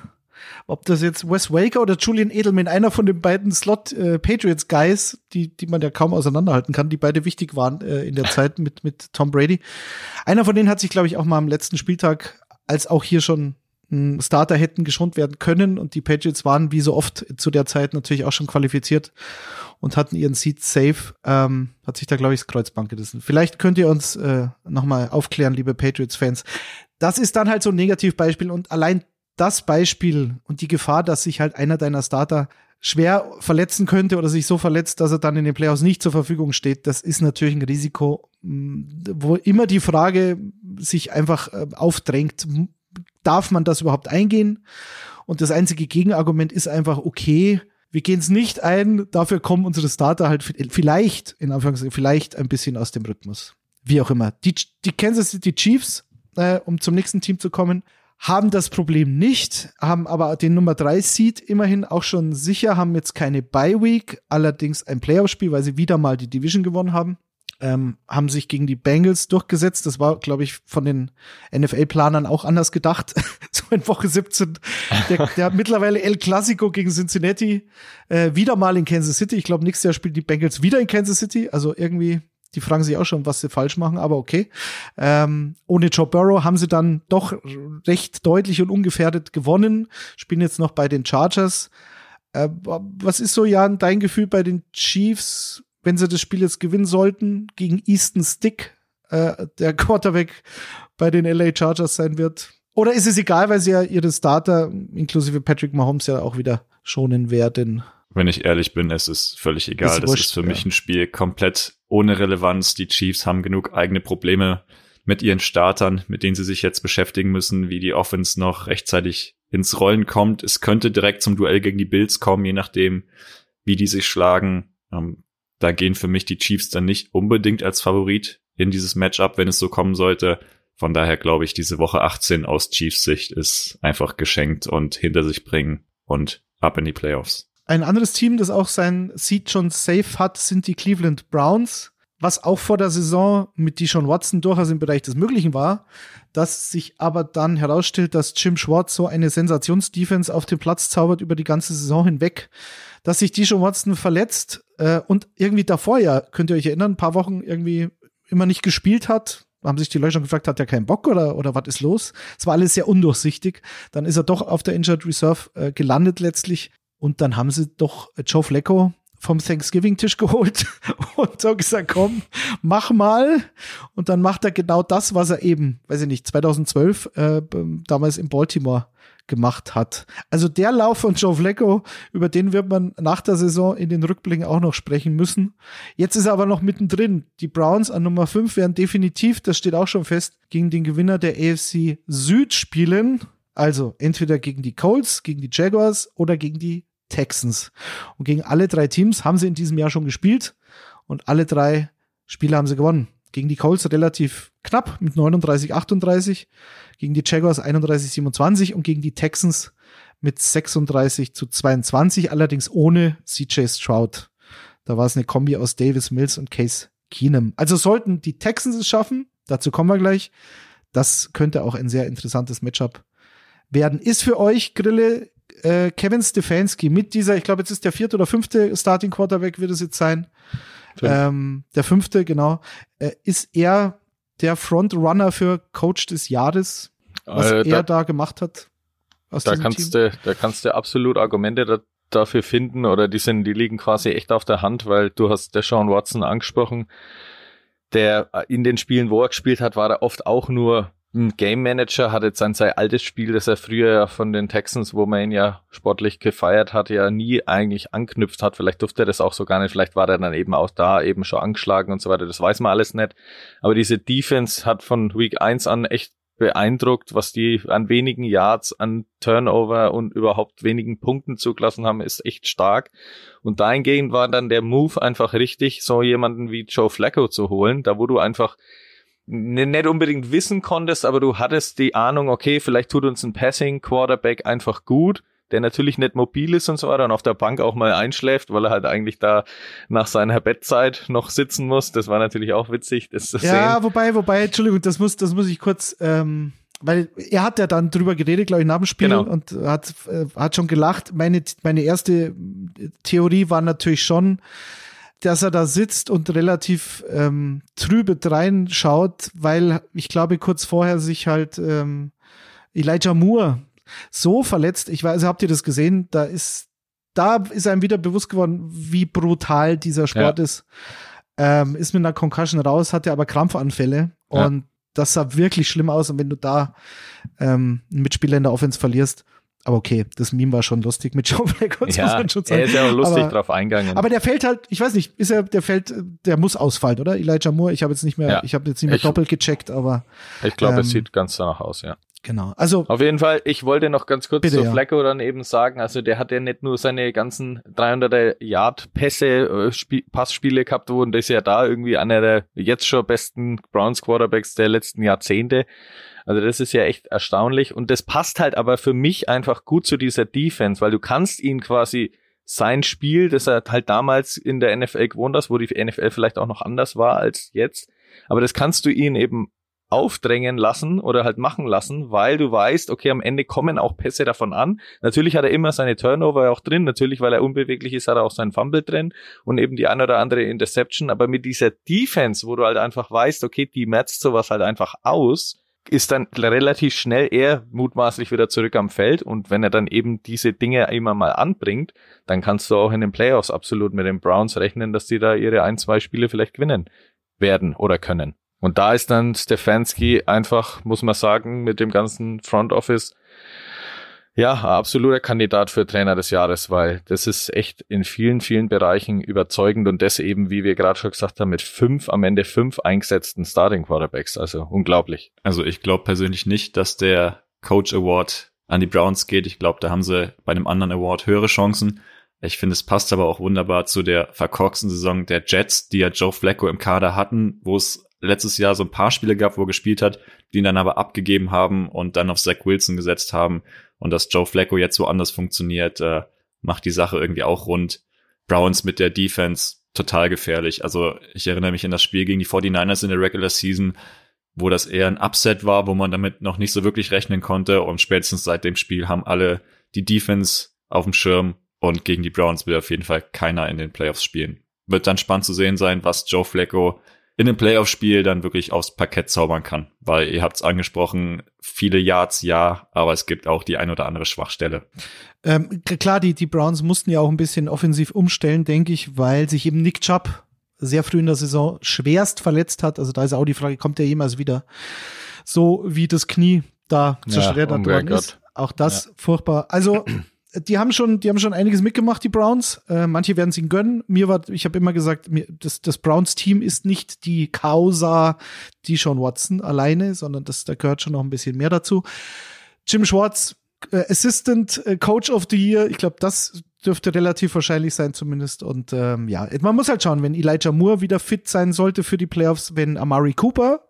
Ob das jetzt Wes Waker oder Julian Edelman, einer von den beiden Slot äh, Patriots Guys, die, die man ja kaum auseinanderhalten kann, die beide wichtig waren äh, in der Zeit mit, mit Tom Brady. Einer von denen hat sich, glaube ich, auch mal am letzten Spieltag, als auch hier schon Starter hätten geschont werden können und die Patriots waren wie so oft zu der Zeit natürlich auch schon qualifiziert und hatten ihren Seat safe, ähm, hat sich da, glaube ich, das Kreuzband gerissen. Vielleicht könnt ihr uns äh, nochmal aufklären, liebe Patriots-Fans. Das ist dann halt so ein Negativbeispiel und allein das Beispiel und die Gefahr, dass sich halt einer deiner Starter schwer verletzen könnte oder sich so verletzt, dass er dann in den Playoffs nicht zur Verfügung steht, das ist natürlich ein Risiko, wo immer die Frage sich einfach äh, aufdrängt, darf man das überhaupt eingehen? Und das einzige Gegenargument ist einfach, okay, wir gehen es nicht ein, dafür kommen unsere Starter halt vielleicht, in Anführungszeichen, vielleicht ein bisschen aus dem Rhythmus. Wie auch immer. Die, die Kansas City Chiefs, äh, um zum nächsten Team zu kommen, haben das Problem nicht, haben aber den Nummer 3 Seed immerhin auch schon sicher, haben jetzt keine Bye Week, allerdings ein Playoff-Spiel, weil sie wieder mal die Division gewonnen haben. Ähm, haben sich gegen die Bengals durchgesetzt. Das war, glaube ich, von den NFL-Planern auch anders gedacht. so in Woche 17. Der, der mittlerweile El Clasico gegen Cincinnati äh, wieder mal in Kansas City. Ich glaube, nächstes Jahr spielen die Bengals wieder in Kansas City. Also irgendwie die fragen sich auch schon, was sie falsch machen, aber okay. Ähm, ohne Joe Burrow haben sie dann doch recht deutlich und ungefährdet gewonnen, spielen jetzt noch bei den Chargers. Äh, was ist so, Jan, dein Gefühl bei den Chiefs, wenn sie das Spiel jetzt gewinnen sollten, gegen Easton Stick, äh, der Quarterback bei den LA Chargers sein wird? Oder ist es egal, weil sie ja ihre Starter, inklusive Patrick Mahomes, ja auch wieder schonen werden? Wenn ich ehrlich bin, es ist völlig egal. Ist das wurscht, ist für ja. mich ein Spiel komplett ohne Relevanz. Die Chiefs haben genug eigene Probleme mit ihren Startern, mit denen sie sich jetzt beschäftigen müssen, wie die Offense noch rechtzeitig ins Rollen kommt. Es könnte direkt zum Duell gegen die Bills kommen, je nachdem, wie die sich schlagen. Ähm, da gehen für mich die Chiefs dann nicht unbedingt als Favorit in dieses Matchup, wenn es so kommen sollte. Von daher glaube ich, diese Woche 18 aus Chiefs Sicht ist einfach geschenkt und hinter sich bringen und ab in die Playoffs. Ein anderes Team, das auch sein Seed schon safe hat, sind die Cleveland Browns, was auch vor der Saison mit Deshaun Watson durchaus im Bereich des Möglichen war, dass sich aber dann herausstellt, dass Jim Schwartz so eine Sensationsdefense auf den Platz zaubert über die ganze Saison hinweg, dass sich Deshaun Watson verletzt äh, und irgendwie davor ja, könnt ihr euch erinnern, ein paar Wochen irgendwie immer nicht gespielt hat, haben sich die Leute schon gefragt, hat er keinen Bock oder, oder was ist los? Es war alles sehr undurchsichtig. Dann ist er doch auf der Injured Reserve äh, gelandet letztlich. Und dann haben sie doch Joe Flacco vom Thanksgiving-Tisch geholt und so gesagt, komm, mach mal. Und dann macht er genau das, was er eben, weiß ich nicht, 2012 äh, damals in Baltimore gemacht hat. Also der Lauf von Joe Flacco, über den wird man nach der Saison in den Rückblicken auch noch sprechen müssen. Jetzt ist er aber noch mittendrin. Die Browns an Nummer 5 werden definitiv, das steht auch schon fest, gegen den Gewinner der AFC Süd spielen. Also entweder gegen die Colts, gegen die Jaguars oder gegen die Texans. Und gegen alle drei Teams haben sie in diesem Jahr schon gespielt und alle drei Spiele haben sie gewonnen. Gegen die Colts relativ knapp mit 39, 38, gegen die Jaguars 31, 27 und gegen die Texans mit 36 zu 22, allerdings ohne CJ Stroud. Da war es eine Kombi aus Davis Mills und Case Keenum. Also sollten die Texans es schaffen, dazu kommen wir gleich. Das könnte auch ein sehr interessantes Matchup werden. Ist für euch, Grille, äh, Kevin Stefanski mit dieser, ich glaube, jetzt ist der vierte oder fünfte Starting Quarterback, wird es jetzt sein. Ähm, der fünfte, genau. Äh, ist er der Frontrunner für Coach des Jahres, was äh, er da, gemacht hat? da kannst Team? du, da kannst du absolut Argumente da, dafür finden oder die sind, die liegen quasi echt auf der Hand, weil du hast der Sean Watson angesprochen. Der in den Spielen, wo er gespielt hat, war er oft auch nur ein Game Manager hat jetzt sein, sein altes Spiel, das er früher von den Texans, wo man ihn ja sportlich gefeiert hat, ja nie eigentlich anknüpft hat. Vielleicht durfte er das auch so gar nicht. Vielleicht war er dann eben auch da eben schon angeschlagen und so weiter. Das weiß man alles nicht. Aber diese Defense hat von Week 1 an echt beeindruckt, was die an wenigen Yards, an Turnover und überhaupt wenigen Punkten zugelassen haben, ist echt stark. Und dahingehend war dann der Move einfach richtig, so jemanden wie Joe Flacco zu holen, da wo du einfach nicht unbedingt wissen konntest, aber du hattest die Ahnung, okay, vielleicht tut uns ein Passing Quarterback einfach gut, der natürlich nicht mobil ist und so weiter und auf der Bank auch mal einschläft, weil er halt eigentlich da nach seiner Bettzeit noch sitzen muss. Das war natürlich auch witzig, das zu ja, sehen. Ja, wobei, wobei, Entschuldigung, das muss, das muss ich kurz, ähm, weil er hat ja dann drüber geredet, glaube ich, nach dem Spiel genau. und hat, äh, hat schon gelacht. Meine, meine erste Theorie war natürlich schon, dass er da sitzt und relativ ähm, trübe reinschaut, weil ich glaube, kurz vorher sich halt ähm, Elijah Moore so verletzt, ich weiß, habt ihr das gesehen? Da ist, da ist einem wieder bewusst geworden, wie brutal dieser Sport ja. ist. Ähm, ist mit einer Concussion raus, hatte aber Krampfanfälle ja. und das sah wirklich schlimm aus. Und wenn du da ähm, einen Mitspieler in der Offense verlierst, aber okay, das Meme war schon lustig mit Joe Flacco, ja, muss man schon sagen. Er ist ja auch lustig aber, drauf eingegangen. Aber der fällt halt, ich weiß nicht, ist er, der fällt, der muss ausfallen, oder? Elijah Moore, ich habe jetzt nicht mehr, ja. ich habe jetzt nicht mehr ich, doppelt gecheckt, aber. Ich glaube, ähm, es sieht ganz danach aus, ja. Genau. Also auf jeden Fall, ich wollte noch ganz kurz bitte, zu Flacco ja. dann eben sagen, also der hat ja nicht nur seine ganzen 300er Yard Pässe, Passspiele gehabt, wo und das ist ja da irgendwie einer der jetzt schon besten Browns Quarterbacks der letzten Jahrzehnte. Also das ist ja echt erstaunlich und das passt halt aber für mich einfach gut zu dieser Defense, weil du kannst ihn quasi sein Spiel, das er halt damals in der NFL gewohnt hast, wo die NFL vielleicht auch noch anders war als jetzt, aber das kannst du ihn eben aufdrängen lassen oder halt machen lassen, weil du weißt, okay, am Ende kommen auch Pässe davon an. Natürlich hat er immer seine Turnover auch drin, natürlich, weil er unbeweglich ist, hat er auch seinen Fumble drin und eben die ein oder andere Interception, aber mit dieser Defense, wo du halt einfach weißt, okay, die matzt sowas halt einfach aus, ist dann relativ schnell eher mutmaßlich wieder zurück am Feld und wenn er dann eben diese Dinge immer mal anbringt, dann kannst du auch in den Playoffs absolut mit den Browns rechnen, dass die da ihre ein, zwei Spiele vielleicht gewinnen werden oder können. Und da ist dann Stefanski einfach, muss man sagen, mit dem ganzen Front Office ja, absoluter Kandidat für Trainer des Jahres, weil das ist echt in vielen, vielen Bereichen überzeugend und das eben, wie wir gerade schon gesagt haben, mit fünf, am Ende fünf eingesetzten Starting Quarterbacks. Also unglaublich. Also ich glaube persönlich nicht, dass der Coach Award an die Browns geht. Ich glaube, da haben sie bei einem anderen Award höhere Chancen. Ich finde, es passt aber auch wunderbar zu der verkorksten Saison der Jets, die ja Joe Flacco im Kader hatten, wo es letztes Jahr so ein paar Spiele gab, wo er gespielt hat, die ihn dann aber abgegeben haben und dann auf Zach Wilson gesetzt haben. Und dass Joe Flacco jetzt so anders funktioniert, äh, macht die Sache irgendwie auch rund. Browns mit der Defense total gefährlich. Also ich erinnere mich an das Spiel gegen die 49ers in der Regular Season, wo das eher ein Upset war, wo man damit noch nicht so wirklich rechnen konnte. Und spätestens seit dem Spiel haben alle die Defense auf dem Schirm und gegen die Browns will auf jeden Fall keiner in den Playoffs spielen. Wird dann spannend zu sehen sein, was Joe Flacco in einem Playoff-Spiel dann wirklich aufs Parkett zaubern kann. Weil ihr habt es angesprochen, viele Yards ja, aber es gibt auch die ein oder andere Schwachstelle. Ähm, klar, die, die Browns mussten ja auch ein bisschen offensiv umstellen, denke ich, weil sich eben Nick Chubb sehr früh in der Saison schwerst verletzt hat. Also da ist auch die Frage, kommt der jemals wieder so wie das Knie da zerschreddert ja, worden ist? Auch das ja. furchtbar. Also die haben schon, die haben schon einiges mitgemacht, die Browns. Äh, manche werden es ihnen gönnen. Mir war, ich habe immer gesagt, mir, das, das Browns-Team ist nicht die Causa die Sean Watson alleine, sondern das, da gehört schon noch ein bisschen mehr dazu. Jim Schwartz, äh, Assistant äh, Coach of the Year, ich glaube, das dürfte relativ wahrscheinlich sein zumindest. Und ähm, ja, man muss halt schauen, wenn Elijah Moore wieder fit sein sollte für die Playoffs, wenn Amari Cooper,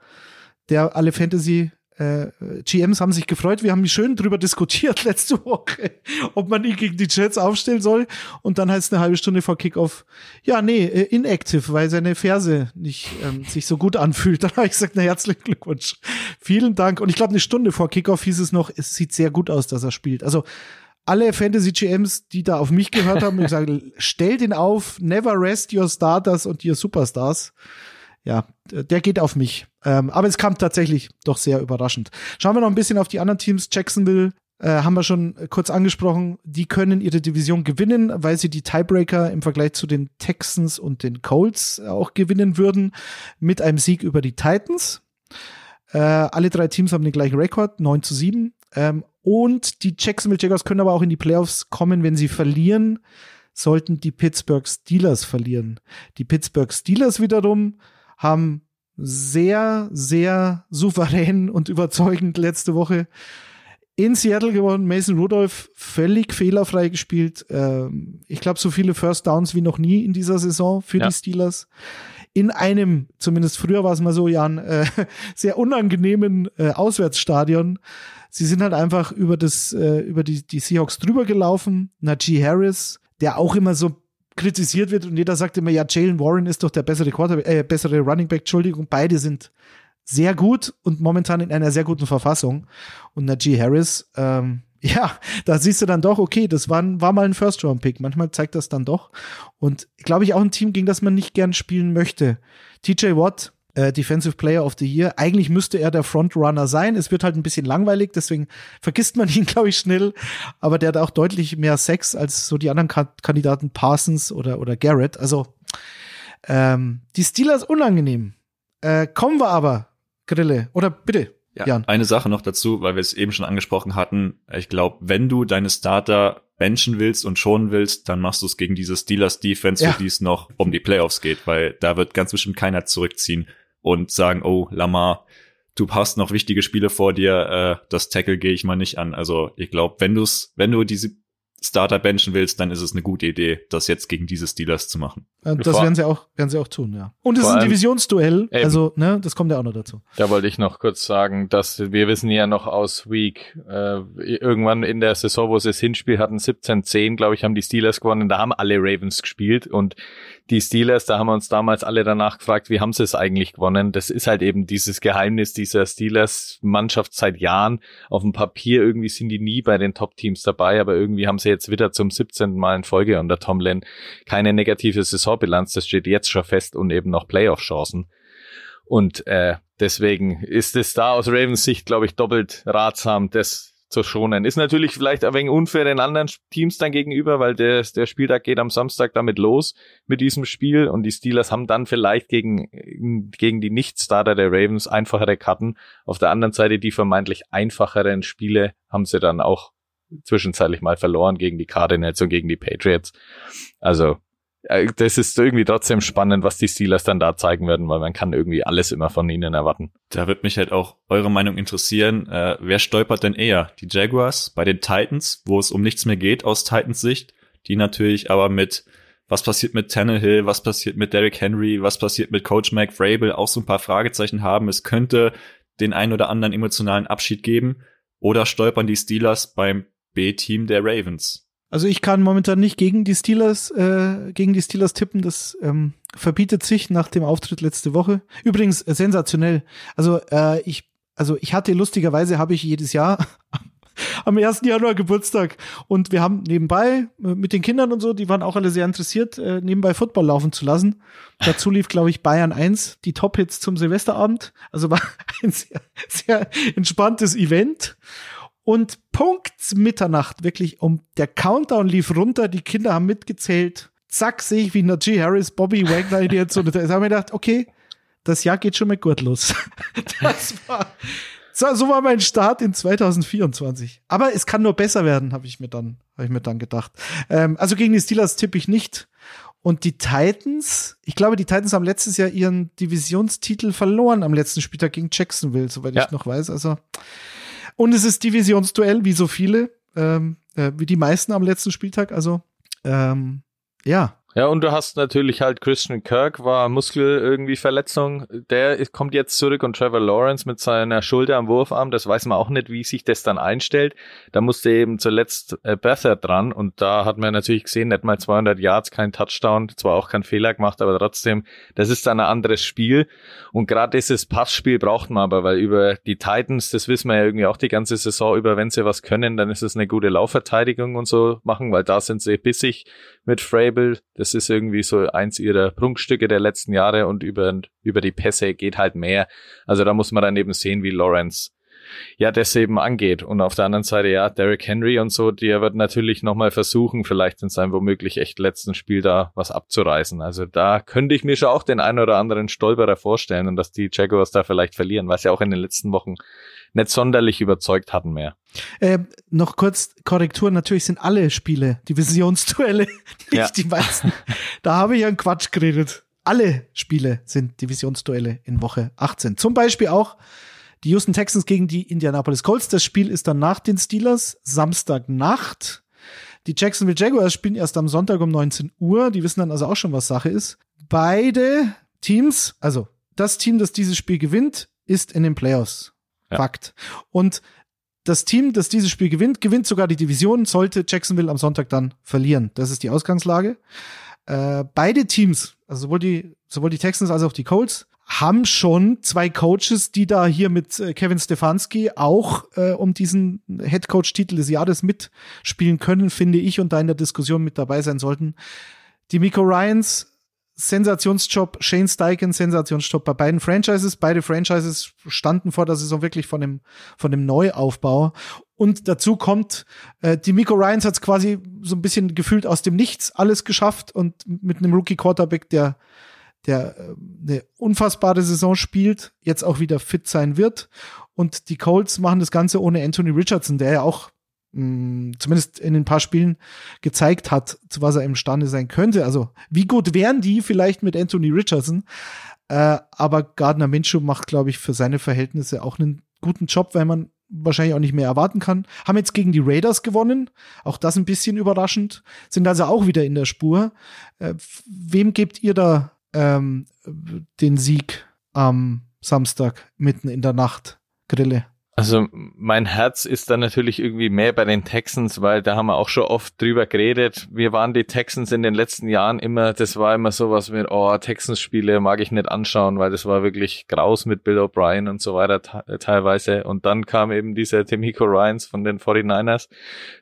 der alle Fantasy äh, GMs haben sich gefreut. Wir haben schön drüber diskutiert letzte Woche, ob man ihn gegen die Jets aufstellen soll. Und dann heißt es eine halbe Stunde vor Kickoff, ja, nee, äh, inactive, weil seine Ferse nicht ähm, sich so gut anfühlt. Dann habe ich gesagt, na herzlichen Glückwunsch. Vielen Dank. Und ich glaube, eine Stunde vor Kickoff hieß es noch, es sieht sehr gut aus, dass er spielt. Also alle Fantasy GMs, die da auf mich gehört haben, ich sage, stellt ihn auf, never rest your starters und your superstars ja, der geht auf mich. Ähm, aber es kam tatsächlich doch sehr überraschend. Schauen wir noch ein bisschen auf die anderen Teams. Jacksonville äh, haben wir schon kurz angesprochen. Die können ihre Division gewinnen, weil sie die Tiebreaker im Vergleich zu den Texans und den Colts auch gewinnen würden mit einem Sieg über die Titans. Äh, alle drei Teams haben den gleichen Rekord, 9 zu 7. Ähm, und die Jacksonville Jaguars können aber auch in die Playoffs kommen, wenn sie verlieren, sollten die Pittsburgh Steelers verlieren. Die Pittsburgh Steelers wiederum haben sehr, sehr souverän und überzeugend letzte Woche in Seattle gewonnen. Mason Rudolph völlig fehlerfrei gespielt. Ähm, ich glaube, so viele First Downs wie noch nie in dieser Saison für ja. die Steelers. In einem, zumindest früher war es mal so, Jan, äh, sehr unangenehmen äh, Auswärtsstadion. Sie sind halt einfach über das, äh, über die, die Seahawks drüber gelaufen. Najee Harris, der auch immer so kritisiert wird und jeder sagt immer, ja, Jalen Warren ist doch der bessere Quarterback, äh, bessere Running Back, Entschuldigung, beide sind sehr gut und momentan in einer sehr guten Verfassung. Und Najee Harris, ähm, ja, da siehst du dann doch, okay, das war, war mal ein First-Round-Pick. Manchmal zeigt das dann doch. Und glaube ich auch ein Team, gegen das man nicht gern spielen möchte. TJ Watt, äh, Defensive Player of the Year. Eigentlich müsste er der Frontrunner sein. Es wird halt ein bisschen langweilig, deswegen vergisst man ihn, glaube ich, schnell. Aber der hat auch deutlich mehr Sex als so die anderen Ka Kandidaten Parsons oder, oder Garrett. Also ähm, die Steelers unangenehm. Äh, kommen wir aber Grille. Oder bitte, Ja, Jan. eine Sache noch dazu, weil wir es eben schon angesprochen hatten. Ich glaube, wenn du deine Starter benchen willst und schonen willst, dann machst du es gegen diese Steelers Defense, Ja. für die es noch um die Playoffs geht, weil da wird ganz bestimmt keiner zurückziehen und sagen, oh, Lamar, du hast noch wichtige Spiele vor dir, äh, das Tackle gehe ich mal nicht an. Also ich glaube, wenn du's, wenn du diese Starter benchen willst, dann ist es eine gute Idee, das jetzt gegen diese Steelers zu machen. Äh, Das Vor- werden sie auch, werden sie auch tun, ja. Und es ist ein Divisionsduell, Eben. also, ne, das kommt ja auch noch dazu. Da wollte ich noch kurz sagen, dass wir wissen ja noch aus Week, äh, irgendwann in der Saison, wo sie das Hinspiel hatten, 17-10, glaube ich, haben die Steelers gewonnen. Da haben alle Ravens gespielt und die Steelers, da haben wir uns damals alle danach gefragt, wie haben sie es eigentlich gewonnen? Das ist halt eben dieses Geheimnis dieser Steelers-Mannschaft seit Jahren. Auf dem Papier irgendwie sind die nie bei den Top-Teams dabei, aber irgendwie haben sie jetzt wieder zum 17. Mal in Folge unter Tomlin keine negative Saisonbilanz. Das steht jetzt schon fest und eben noch Playoff-Chancen. Und äh, deswegen ist es da aus Ravens Sicht, glaube ich, doppelt ratsam, das zu schonen. Ist natürlich vielleicht ein wenig unfair den anderen Teams dann gegenüber, weil der, der Spieltag geht am Samstag damit los mit diesem Spiel und die Steelers haben dann vielleicht gegen, gegen die Nicht-Starter der Ravens einfachere Karten. Auf der anderen Seite die vermeintlich einfacheren Spiele haben sie dann auch zwischenzeitlich mal verloren gegen die Cardinals und gegen die Patriots. Also das ist irgendwie trotzdem spannend, was die Steelers dann da zeigen werden, weil man kann irgendwie alles immer von ihnen erwarten. Da wird mich halt auch eure Meinung interessieren. Äh, wer stolpert denn eher? Die Jaguars bei den Titans, wo es um nichts mehr geht aus Titans Sicht, die natürlich aber mit was passiert mit Tannehill, was passiert mit Derrick Henry, was passiert mit Coach Mike Vrabel, auch so ein paar Fragezeichen haben. Es könnte den ein oder anderen emotionalen Abschied geben. Oder stolpern die Steelers beim B-Team der Ravens? Also ich kann momentan nicht gegen die Steelers, äh, gegen die Steelers tippen. Das ähm, verbietet sich nach dem Auftritt letzte Woche. Übrigens äh, sensationell. Also äh, ich, also ich hatte lustigerweise habe ich jedes Jahr am 1. Januar Geburtstag und wir haben nebenbei äh, mit den Kindern und so, die waren auch alle sehr interessiert, äh, nebenbei Football laufen zu lassen. Dazu lief, glaube ich, Bayern 1, die Top-Hits zum Silvesterabend. Also war ein sehr, sehr entspanntes Event. Und Punkt Mitternacht, wirklich um der Countdown lief runter, die Kinder haben mitgezählt. Zack, sehe ich, wie Najee Harris, Bobby Wagner jetzt und da haben wir gedacht, okay, das Jahr geht schon mit gut los. Das war, so, so war mein Start in 2024. Aber es kann nur besser werden, habe ich mir dann, habe ich mir dann gedacht. Ähm, also gegen die Steelers tippe ich nicht. Und die Titans, ich glaube, die Titans haben letztes Jahr ihren Divisionstitel verloren am letzten Spieltag gegen Jacksonville, soweit Ja. ich noch weiß. Also und es ist Divisionsduell, wie so viele, ähm, äh, wie die meisten am letzten Spieltag. Also ähm, ja, Ja, und du hast natürlich halt Christian Kirk, war Muskel irgendwie Verletzung. Der kommt jetzt zurück und Trevor Lawrence mit seiner Schulter am Wurfarm, das weiß man auch nicht, wie sich das dann einstellt. Da musste eben zuletzt äh, Bether dran und da hat man natürlich gesehen, nicht mal 200 Yards, kein Touchdown, zwar auch kein Fehler gemacht, aber trotzdem, das ist dann ein anderes Spiel. Und gerade dieses Passspiel braucht man aber, weil über die Titans, das wissen wir ja irgendwie auch die ganze Saison über, wenn sie was können, dann ist es eine gute Laufverteidigung und so machen, weil da sind sie bissig mit Frable. Das ist irgendwie so eins ihrer Prunkstücke der letzten Jahre und über, über die Pässe geht halt mehr. Also da muss man dann eben sehen, wie Lawrence ja das eben angeht. Und auf der anderen Seite, ja, Derrick Henry und so, der wird natürlich nochmal versuchen, vielleicht in seinem womöglich echt letzten Spiel da was abzureißen. Also da könnte ich mir schon auch den einen oder anderen Stolperer vorstellen und dass die Jaguars da vielleicht verlieren, was ja auch in den letzten Wochen nicht sonderlich überzeugt hatten mehr. Äh, noch kurz Korrektur, natürlich sind alle Spiele Divisionsduelle, nicht Ja. die meisten. Da habe ich einen Quatsch geredet. Alle Spiele sind Divisionsduelle in Woche 18. Zum Beispiel auch die Houston Texans gegen die Indianapolis Colts. Das Spiel ist dann nach den Steelers, Samstagnacht. Die Jacksonville Jaguars spielen erst am Sonntag um 19 Uhr. Die wissen dann also auch schon, was Sache ist. Beide Teams, also das Team, das dieses Spiel gewinnt, ist in den Playoffs. Ja. Fakt. Und das Team, das dieses Spiel gewinnt, gewinnt sogar die Division, sollte Jacksonville am Sonntag dann verlieren. Das ist die Ausgangslage. Äh, beide Teams, also sowohl die, sowohl die Texans als auch die Colts, haben schon zwei Coaches, die da hier mit äh, Kevin Stefanski auch äh, um diesen Head Coach Titel des Jahres mitspielen können, finde ich, und da in der Diskussion mit dabei sein sollten. Die Miko Ryans, Sensationsjob, Shane Steichen, Sensationsjob bei beiden Franchises. Beide Franchises standen vor der Saison wirklich von dem, von dem Neuaufbau. Und dazu kommt, äh, die Miko Ryans hat es quasi so ein bisschen gefühlt aus dem Nichts alles geschafft und mit einem Rookie Quarterback, der der äh, eine unfassbare Saison spielt, jetzt auch wieder fit sein wird. Und die Colts machen das Ganze ohne Anthony Richardson, der ja auch mh, zumindest in ein paar Spielen gezeigt hat, zu was er imstande sein könnte. Also wie gut wären die vielleicht mit Anthony Richardson? Äh, aber Gardner Minshew macht, glaube ich, für seine Verhältnisse auch einen guten Job, weil man wahrscheinlich auch nicht mehr erwarten kann. Haben jetzt gegen die Raiders gewonnen, auch das ein bisschen überraschend, sind also auch wieder in der Spur. Äh, wem gebt ihr da ähm, den Sieg am Samstag mitten in der Nacht, Grille? Also mein Herz ist dann natürlich irgendwie mehr bei den Texans, weil da haben wir auch schon oft drüber geredet. Wir waren die Texans in den letzten Jahren immer, das war immer so was mit, oh, Texans-Spiele mag ich nicht anschauen, weil das war wirklich graus mit Bill O'Brien und so weiter teilweise. Und dann kam eben dieser Temico Ryans von den 49ers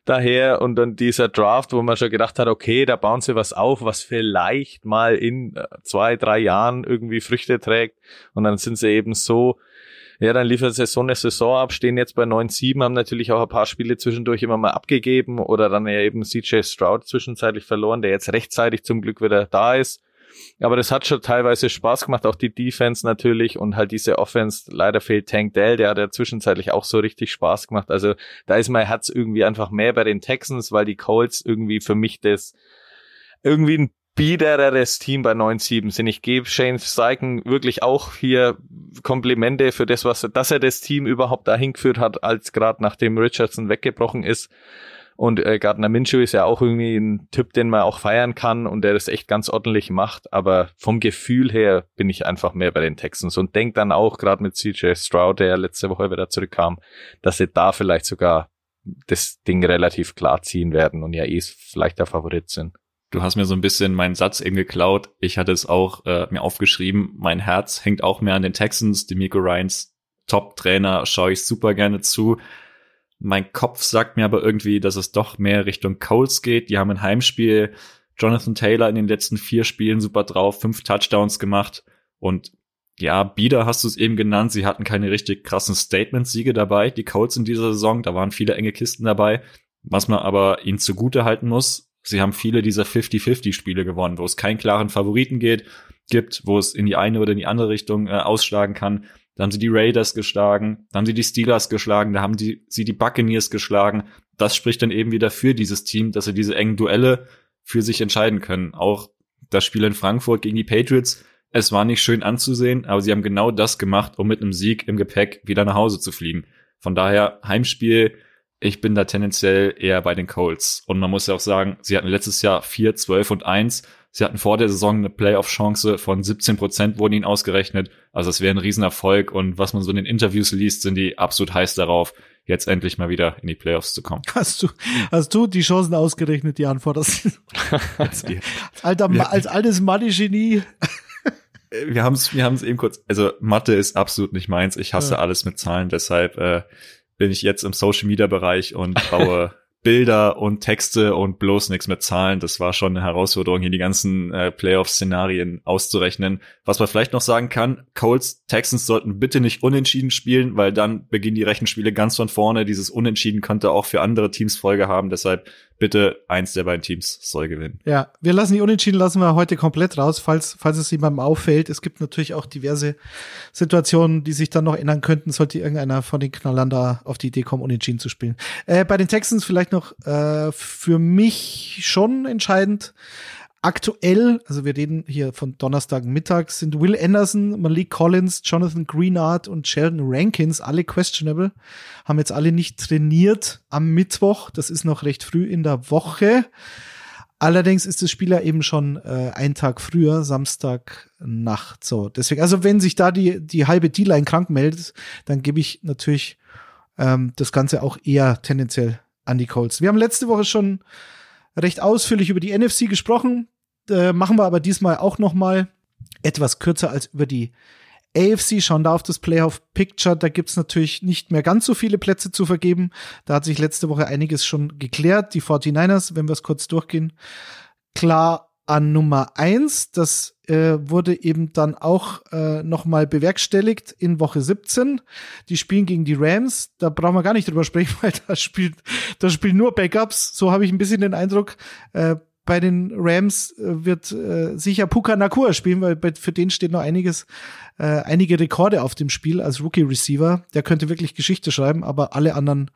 daher und dann dieser Draft, wo man schon gedacht hat, okay, da bauen sie was auf, was vielleicht mal in äh, zwei, drei Jahren irgendwie Früchte trägt. Und dann sind sie eben so ja, dann liefert sie so eine Saison ab, stehen jetzt bei 9-7, haben natürlich auch ein paar Spiele zwischendurch immer mal abgegeben oder dann ja eben CJ Stroud zwischenzeitlich verloren, der jetzt rechtzeitig zum Glück wieder da ist. Aber das hat schon teilweise Spaß gemacht, auch die Defense natürlich und halt diese Offense. Leider fehlt Tank Dell, der hat ja zwischenzeitlich auch so richtig Spaß gemacht. Also da ist mein Herz irgendwie einfach mehr bei den Texans, weil die Colts irgendwie für mich das irgendwie ein biedereres Team bei 9-7 sind. Ich gebe Shane Steichen wirklich auch hier Komplimente für das, was dass er das Team überhaupt dahin geführt hat, als gerade nachdem Richardson weggebrochen ist. Und äh, Gardner Minshew ist ja auch irgendwie ein Typ, den man auch feiern kann und der das echt ganz ordentlich macht. Aber vom Gefühl her bin ich einfach mehr bei den Texans und denk dann auch gerade mit CJ Stroud, der letzte Woche wieder zurückkam, dass sie da vielleicht sogar das Ding relativ klar ziehen werden und ja eh vielleicht der Favorit sind. Du hast mir so ein bisschen meinen Satz eben geklaut. Ich hatte es auch äh, mir aufgeschrieben. Mein Herz hängt auch mehr an den Texans. Die Miko Ryans Top-Trainer schaue ich super gerne zu. Mein Kopf sagt mir aber irgendwie, dass es doch mehr Richtung Coles geht. Die haben ein Heimspiel. Jonathan Taylor in den letzten vier Spielen super drauf, fünf Touchdowns gemacht. Und ja, Bieder hast du es eben genannt. Sie hatten keine richtig krassen Statement-Siege dabei. Die Colts in dieser Saison, da waren viele enge Kisten dabei. Was man aber ihnen zugute halten muss, Sie haben viele dieser 50-50-Spiele gewonnen, wo es keinen klaren Favoriten geht, gibt, wo es in die eine oder in die andere Richtung äh, ausschlagen kann. Da haben sie die Raiders geschlagen, da haben sie die Steelers geschlagen, da haben die, sie die Buccaneers geschlagen. Das spricht dann eben wieder für dieses Team, dass sie diese engen Duelle für sich entscheiden können. Auch das Spiel in Frankfurt gegen die Patriots, es war nicht schön anzusehen, aber sie haben genau das gemacht, um mit einem Sieg im Gepäck wieder nach Hause zu fliegen. Von daher Heimspiel ich bin da tendenziell eher bei den Colts. Und man muss ja auch sagen, sie hatten letztes Jahr 4, 12 und 1. Sie hatten vor der Saison eine Playoff-Chance von 17 Prozent, wurden ihnen ausgerechnet. Also es wäre ein Riesenerfolg. Und was man so in den Interviews liest, sind die absolut heiß darauf, jetzt endlich mal wieder in die Playoffs zu kommen. Hast du, hast du die Chancen ausgerechnet, vor das als, alter, ja. als altes Mathe-Genie. Wir haben es wir haben's eben kurz, also Mathe ist absolut nicht meins. Ich hasse ja. alles mit Zahlen, deshalb äh, bin ich jetzt im Social Media Bereich und baue Bilder und Texte und bloß nichts mit Zahlen. Das war schon eine Herausforderung, hier die ganzen äh, Playoff-Szenarien auszurechnen. Was man vielleicht noch sagen kann, Colts, Texans sollten bitte nicht unentschieden spielen, weil dann beginnen die Rechenspiele ganz von vorne. Dieses Unentschieden könnte auch für andere Teams Folge haben. Deshalb bitte eins der beiden Teams soll gewinnen. Ja, wir lassen die Unentschieden lassen wir heute komplett raus, falls, falls es jemandem auffällt. Es gibt natürlich auch diverse Situationen, die sich dann noch ändern könnten, sollte irgendeiner von den Knallern da auf die Idee kommen, Unentschieden zu spielen. Äh, bei den Texans vielleicht noch äh, für mich schon entscheidend. Aktuell, also wir reden hier von Donnerstag Mittag, sind Will Anderson, Malik Collins, Jonathan Greenard und Sheldon Rankins alle questionable, haben jetzt alle nicht trainiert am Mittwoch. Das ist noch recht früh in der Woche. Allerdings ist das Spieler eben schon äh, einen Tag früher, Samstag Nacht. So, deswegen, also wenn sich da die, die halbe D-Line krank meldet, dann gebe ich natürlich ähm, das Ganze auch eher tendenziell an die Colts. Wir haben letzte Woche schon recht ausführlich über die NFC gesprochen. Äh, machen wir aber diesmal auch noch mal etwas kürzer als über die AFC. Schauen da auf das Playoff Picture. Da gibt's natürlich nicht mehr ganz so viele Plätze zu vergeben. Da hat sich letzte Woche einiges schon geklärt. Die 49ers, wenn wir es kurz durchgehen, klar an Nummer eins. Das äh, wurde eben dann auch äh, nochmal bewerkstelligt in Woche 17. Die spielen gegen die Rams. Da brauchen wir gar nicht drüber sprechen, weil da spielt, da spielen nur Backups. So habe ich ein bisschen den Eindruck. Äh, bei den Rams äh, wird äh, sicher Puka Nakua spielen, weil bei, für den steht noch einiges, äh, einige Rekorde auf dem Spiel als Rookie Receiver. Der könnte wirklich Geschichte schreiben, aber alle anderen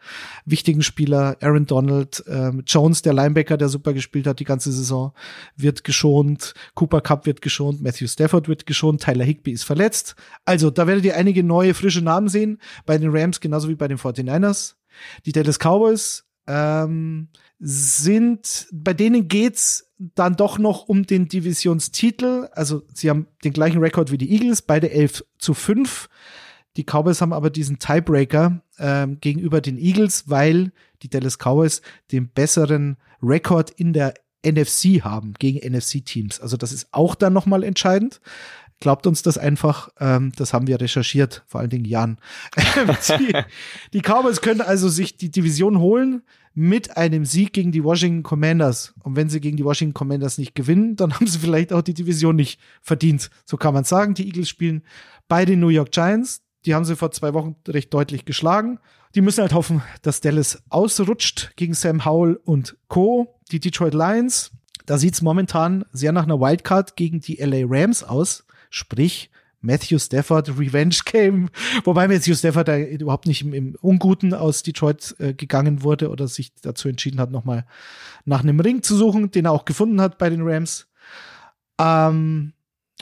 wichtigen Spieler, Aaron Donald, äh, Jones, der Linebacker, der super gespielt hat die ganze Saison, wird geschont, Cooper Cup wird geschont, Matthew Stafford wird geschont, Tyler Higby ist verletzt. Also da werdet ihr einige neue, frische Namen sehen, bei den Rams genauso wie bei den 49ers. Die Dallas Cowboys ähm, sind, bei denen geht's dann doch noch um den Divisionstitel. Also sie haben den gleichen Rekord wie die Eagles, beide 11 zu 5. Die Cowboys haben aber diesen Tiebreaker ähm, gegenüber den Eagles, weil die Dallas Cowboys den besseren Rekord in der NFC haben gegen NFC-Teams. Also das ist auch dann nochmal entscheidend. Glaubt uns das einfach, ähm, das haben wir recherchiert, vor allen Dingen Jan. die, die Cowboys können also sich die Division holen mit einem Sieg gegen die Washington Commanders. Und wenn sie gegen die Washington Commanders nicht gewinnen, dann haben sie vielleicht auch die Division nicht verdient. So kann man sagen. Die Eagles spielen bei den New York Giants. Die haben sie vor zwei Wochen recht deutlich geschlagen. Die müssen halt hoffen, dass Dallas ausrutscht gegen Sam Howell und Co. Die Detroit Lions, da sieht's momentan sehr nach einer Wildcard gegen die LA Rams aus. Sprich, Matthew Stafford Revenge Game, wobei Matthew Stafford da überhaupt nicht im, im Unguten aus Detroit äh, gegangen wurde oder sich dazu entschieden hat, nochmal nach einem Ring zu suchen, den er auch gefunden hat bei den Rams. Ähm,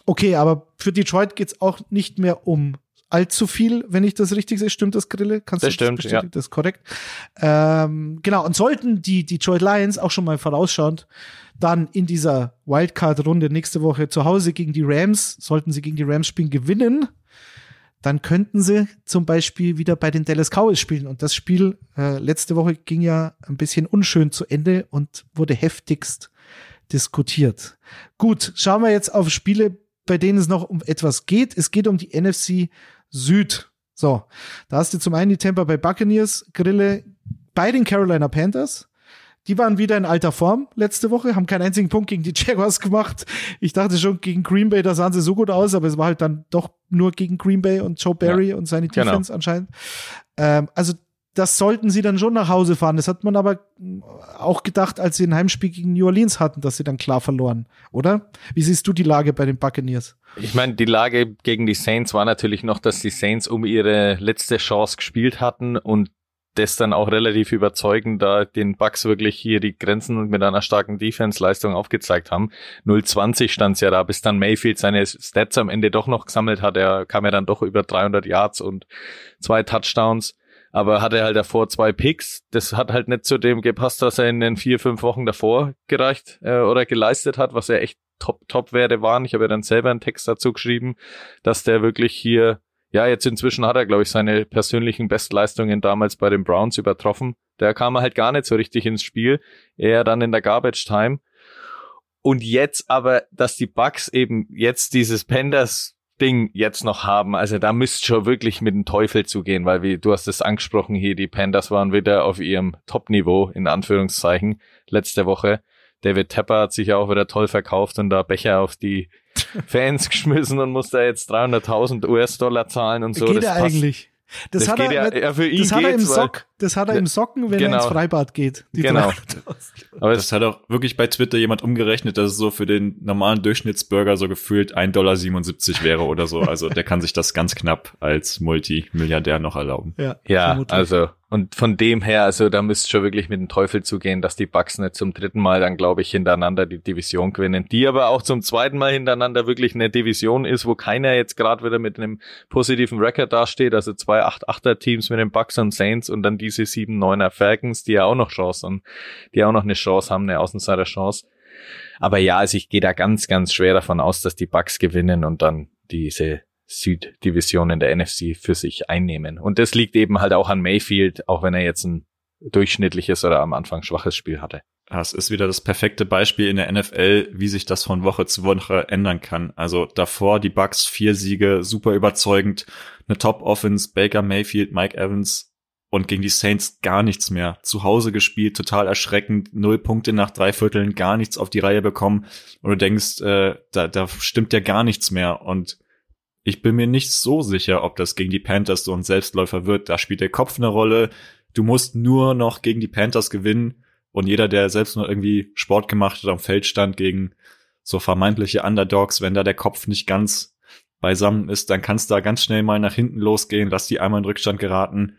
okay, aber für Detroit geht's auch nicht mehr um allzu viel, wenn ich das richtig sehe. Stimmt das, Grille? Kannst das du stimmt, das bestätigen? Ja. Das ist korrekt. Ähm, genau, und sollten die Detroit Lions auch schon mal vorausschauend dann in dieser Wildcard-Runde nächste Woche zu Hause gegen die Rams, sollten sie gegen die Rams spielen, gewinnen, dann könnten sie zum Beispiel wieder bei den Dallas Cowboys spielen. Und das Spiel äh, letzte Woche ging ja ein bisschen unschön zu Ende und wurde heftigst diskutiert. Gut, schauen wir jetzt auf Spiele, bei denen es noch um etwas geht. Es geht um die NFC Süd. So, da hast du zum einen die Tampa Bay Buccaneers Grille bei den Carolina Panthers. Die waren wieder in alter Form letzte Woche, haben keinen einzigen Punkt gegen die Jaguars gemacht. Ich dachte schon gegen Green Bay, da sahen sie so gut aus, aber es war halt dann doch nur gegen Green Bay und Joe Barry ja, und seine genau. Defense genau. anscheinend. Ähm, also das sollten sie dann schon nach Hause fahren. Das hat man aber auch gedacht, als sie ein Heimspiel gegen New Orleans hatten, dass sie dann klar verloren, oder? Wie siehst du die Lage bei den Buccaneers? Ich meine, die Lage gegen die Saints war natürlich noch, dass die Saints um ihre letzte Chance gespielt hatten und das dann auch relativ überzeugend, da den Bucks wirklich hier die Grenzen mit einer starken Defense-Leistung aufgezeigt haben. 0-20 stand ja da, bis dann Mayfield seine Stats am Ende doch noch gesammelt hat. Er kam ja dann doch über 300 Yards und zwei Touchdowns aber hatte halt davor zwei Picks. Das hat halt nicht zu dem gepasst, was er in den vier, fünf Wochen davor gereicht äh, oder geleistet hat, was ja echt top, top Werte waren. Ich habe ja dann selber einen Text dazu geschrieben, dass der wirklich hier, ja, jetzt inzwischen hat er, glaube ich, seine persönlichen Bestleistungen damals bei den Browns übertroffen. Da kam er halt gar nicht so richtig ins Spiel. Eher dann in der Garbage Time. Und jetzt aber, dass die Bugs eben jetzt dieses Pandas Ding jetzt noch haben. Also da müsst schon wirklich mit dem Teufel zugehen, weil wie du hast es angesprochen hier, die Pandas waren wieder auf ihrem Top-Niveau, in Anführungszeichen, letzte Woche. David Tepper hat sich ja auch wieder toll verkauft und da Becher auf die Fans geschmissen und muss da jetzt 300.000 US-Dollar zahlen und so. Geht das passt. eigentlich? Das, das hat, er, ja, ja, für ihn das hat er im Sock. Das hat er im Socken, wenn genau. er ins Freibad geht. genau. Aber das hat auch wirklich bei Twitter jemand umgerechnet, dass es so für den normalen Durchschnittsbürger so gefühlt 1,77 Dollar wäre oder so. Also der kann sich das ganz knapp als Multimilliardär noch erlauben. Ja, ja also und von dem her, also da müsst schon wirklich mit dem Teufel zugehen, dass die Bucks nicht zum dritten Mal dann, glaube ich, hintereinander die Division gewinnen. Die aber auch zum zweiten Mal hintereinander wirklich eine Division ist, wo keiner jetzt gerade wieder mit einem positiven Record dasteht. Also zwei 8-8er-Teams mit den Bucks und Saints und dann diese 7-9er Falcons, die ja auch noch Chance die auch noch eine Chance haben, eine Außenseiter-Chance. Aber ja, also ich gehe da ganz, ganz schwer davon aus, dass die Bucks gewinnen und dann diese Süddivision in der NFC für sich einnehmen. Und das liegt eben halt auch an Mayfield, auch wenn er jetzt ein durchschnittliches oder am Anfang schwaches Spiel hatte. Das ist wieder das perfekte Beispiel in der NFL, wie sich das von Woche zu Woche ändern kann. Also davor die Bucks vier Siege, super überzeugend, eine Top Offense, Baker Mayfield, Mike Evans und gegen die Saints gar nichts mehr. Zu Hause gespielt, total erschreckend, null Punkte nach drei Vierteln, gar nichts auf die Reihe bekommen und du denkst, äh, da, da stimmt ja gar nichts mehr und ich bin mir nicht so sicher, ob das gegen die Panthers so ein Selbstläufer wird. Da spielt der Kopf eine Rolle. Du musst nur noch gegen die Panthers gewinnen Und jeder, der selbst nur irgendwie Sport gemacht hat, am Feld stand gegen so vermeintliche Underdogs, wenn da der Kopf nicht ganz beisammen ist, dann kann es da ganz schnell mal nach hinten losgehen, lass die einmal in Rückstand geraten.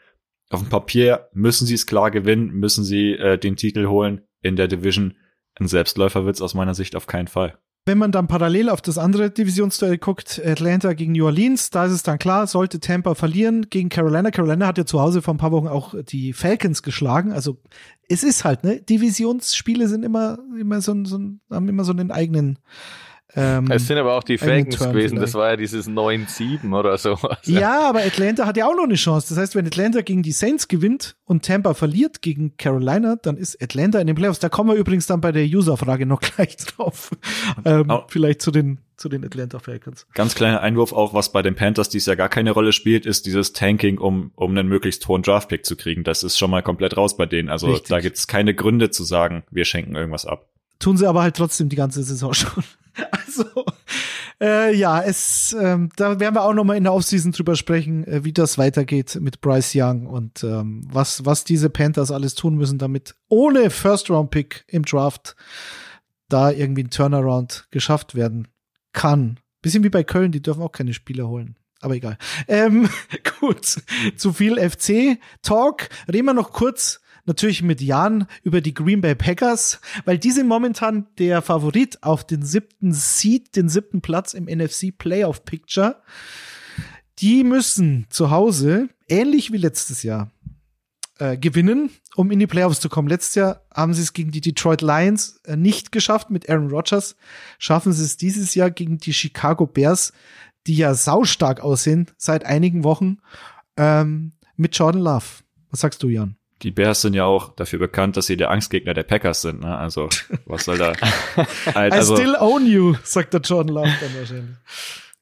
Auf dem Papier müssen sie es klar gewinnen, müssen sie äh, den Titel holen in der Division. Ein Selbstläufer wird es aus meiner Sicht auf keinen Fall. Wenn man dann parallel auf das andere Divisionsduell guckt, Atlanta gegen New Orleans, da ist es dann klar, sollte Tampa verlieren gegen Carolina. Carolina hat ja zu Hause vor ein paar Wochen auch die Falcons geschlagen. Also es ist halt, ne? Divisionsspiele sind immer, immer so, so haben immer so einen eigenen ähm, es sind aber auch die Falcons gewesen, das war ja dieses 9-7 oder so. Ja, aber Atlanta hat ja auch noch eine Chance. Das heißt, wenn Atlanta gegen die Saints gewinnt und Tampa verliert gegen Carolina, dann ist Atlanta in den Playoffs. Da kommen wir übrigens dann bei der User-Frage noch gleich drauf. Ähm, oh. Vielleicht zu den, zu den Atlanta Falcons. Ganz kleiner Einwurf auch, was bei den Panthers dies ja gar keine Rolle spielt, ist dieses Tanking, um, um einen möglichst hohen Draftpick zu kriegen. Das ist schon mal komplett raus bei denen. Also Richtig. da gibt es keine Gründe zu sagen, wir schenken irgendwas ab. Tun sie aber halt trotzdem die ganze Saison schon. Also, äh, ja, es, ähm, da werden wir auch noch mal in der Offseason drüber sprechen, äh, wie das weitergeht mit Bryce Young und ähm, was, was diese Panthers alles tun müssen, damit ohne First-Round-Pick im Draft da irgendwie ein Turnaround geschafft werden kann. Bisschen wie bei Köln, die dürfen auch keine Spieler holen. Aber egal. Ähm, gut, zu viel FC-Talk. Reden wir noch kurz natürlich mit Jan über die Green Bay Packers, weil die sind momentan der Favorit auf den siebten Seed, den siebten Platz im NFC Playoff Picture. Die müssen zu Hause, ähnlich wie letztes Jahr, äh, gewinnen, um in die Playoffs zu kommen. Letztes Jahr haben sie es gegen die Detroit Lions äh, nicht geschafft mit Aaron Rodgers. Schaffen sie es dieses Jahr gegen die Chicago Bears, die ja saustark aussehen seit einigen Wochen, ähm, mit Jordan Love. Was sagst du, Jan? Die Bears sind ja auch dafür bekannt, dass sie der Angstgegner der Packers sind. Ne? Also, was soll da? also, I still own you, sagt der Jordan Love dann wahrscheinlich.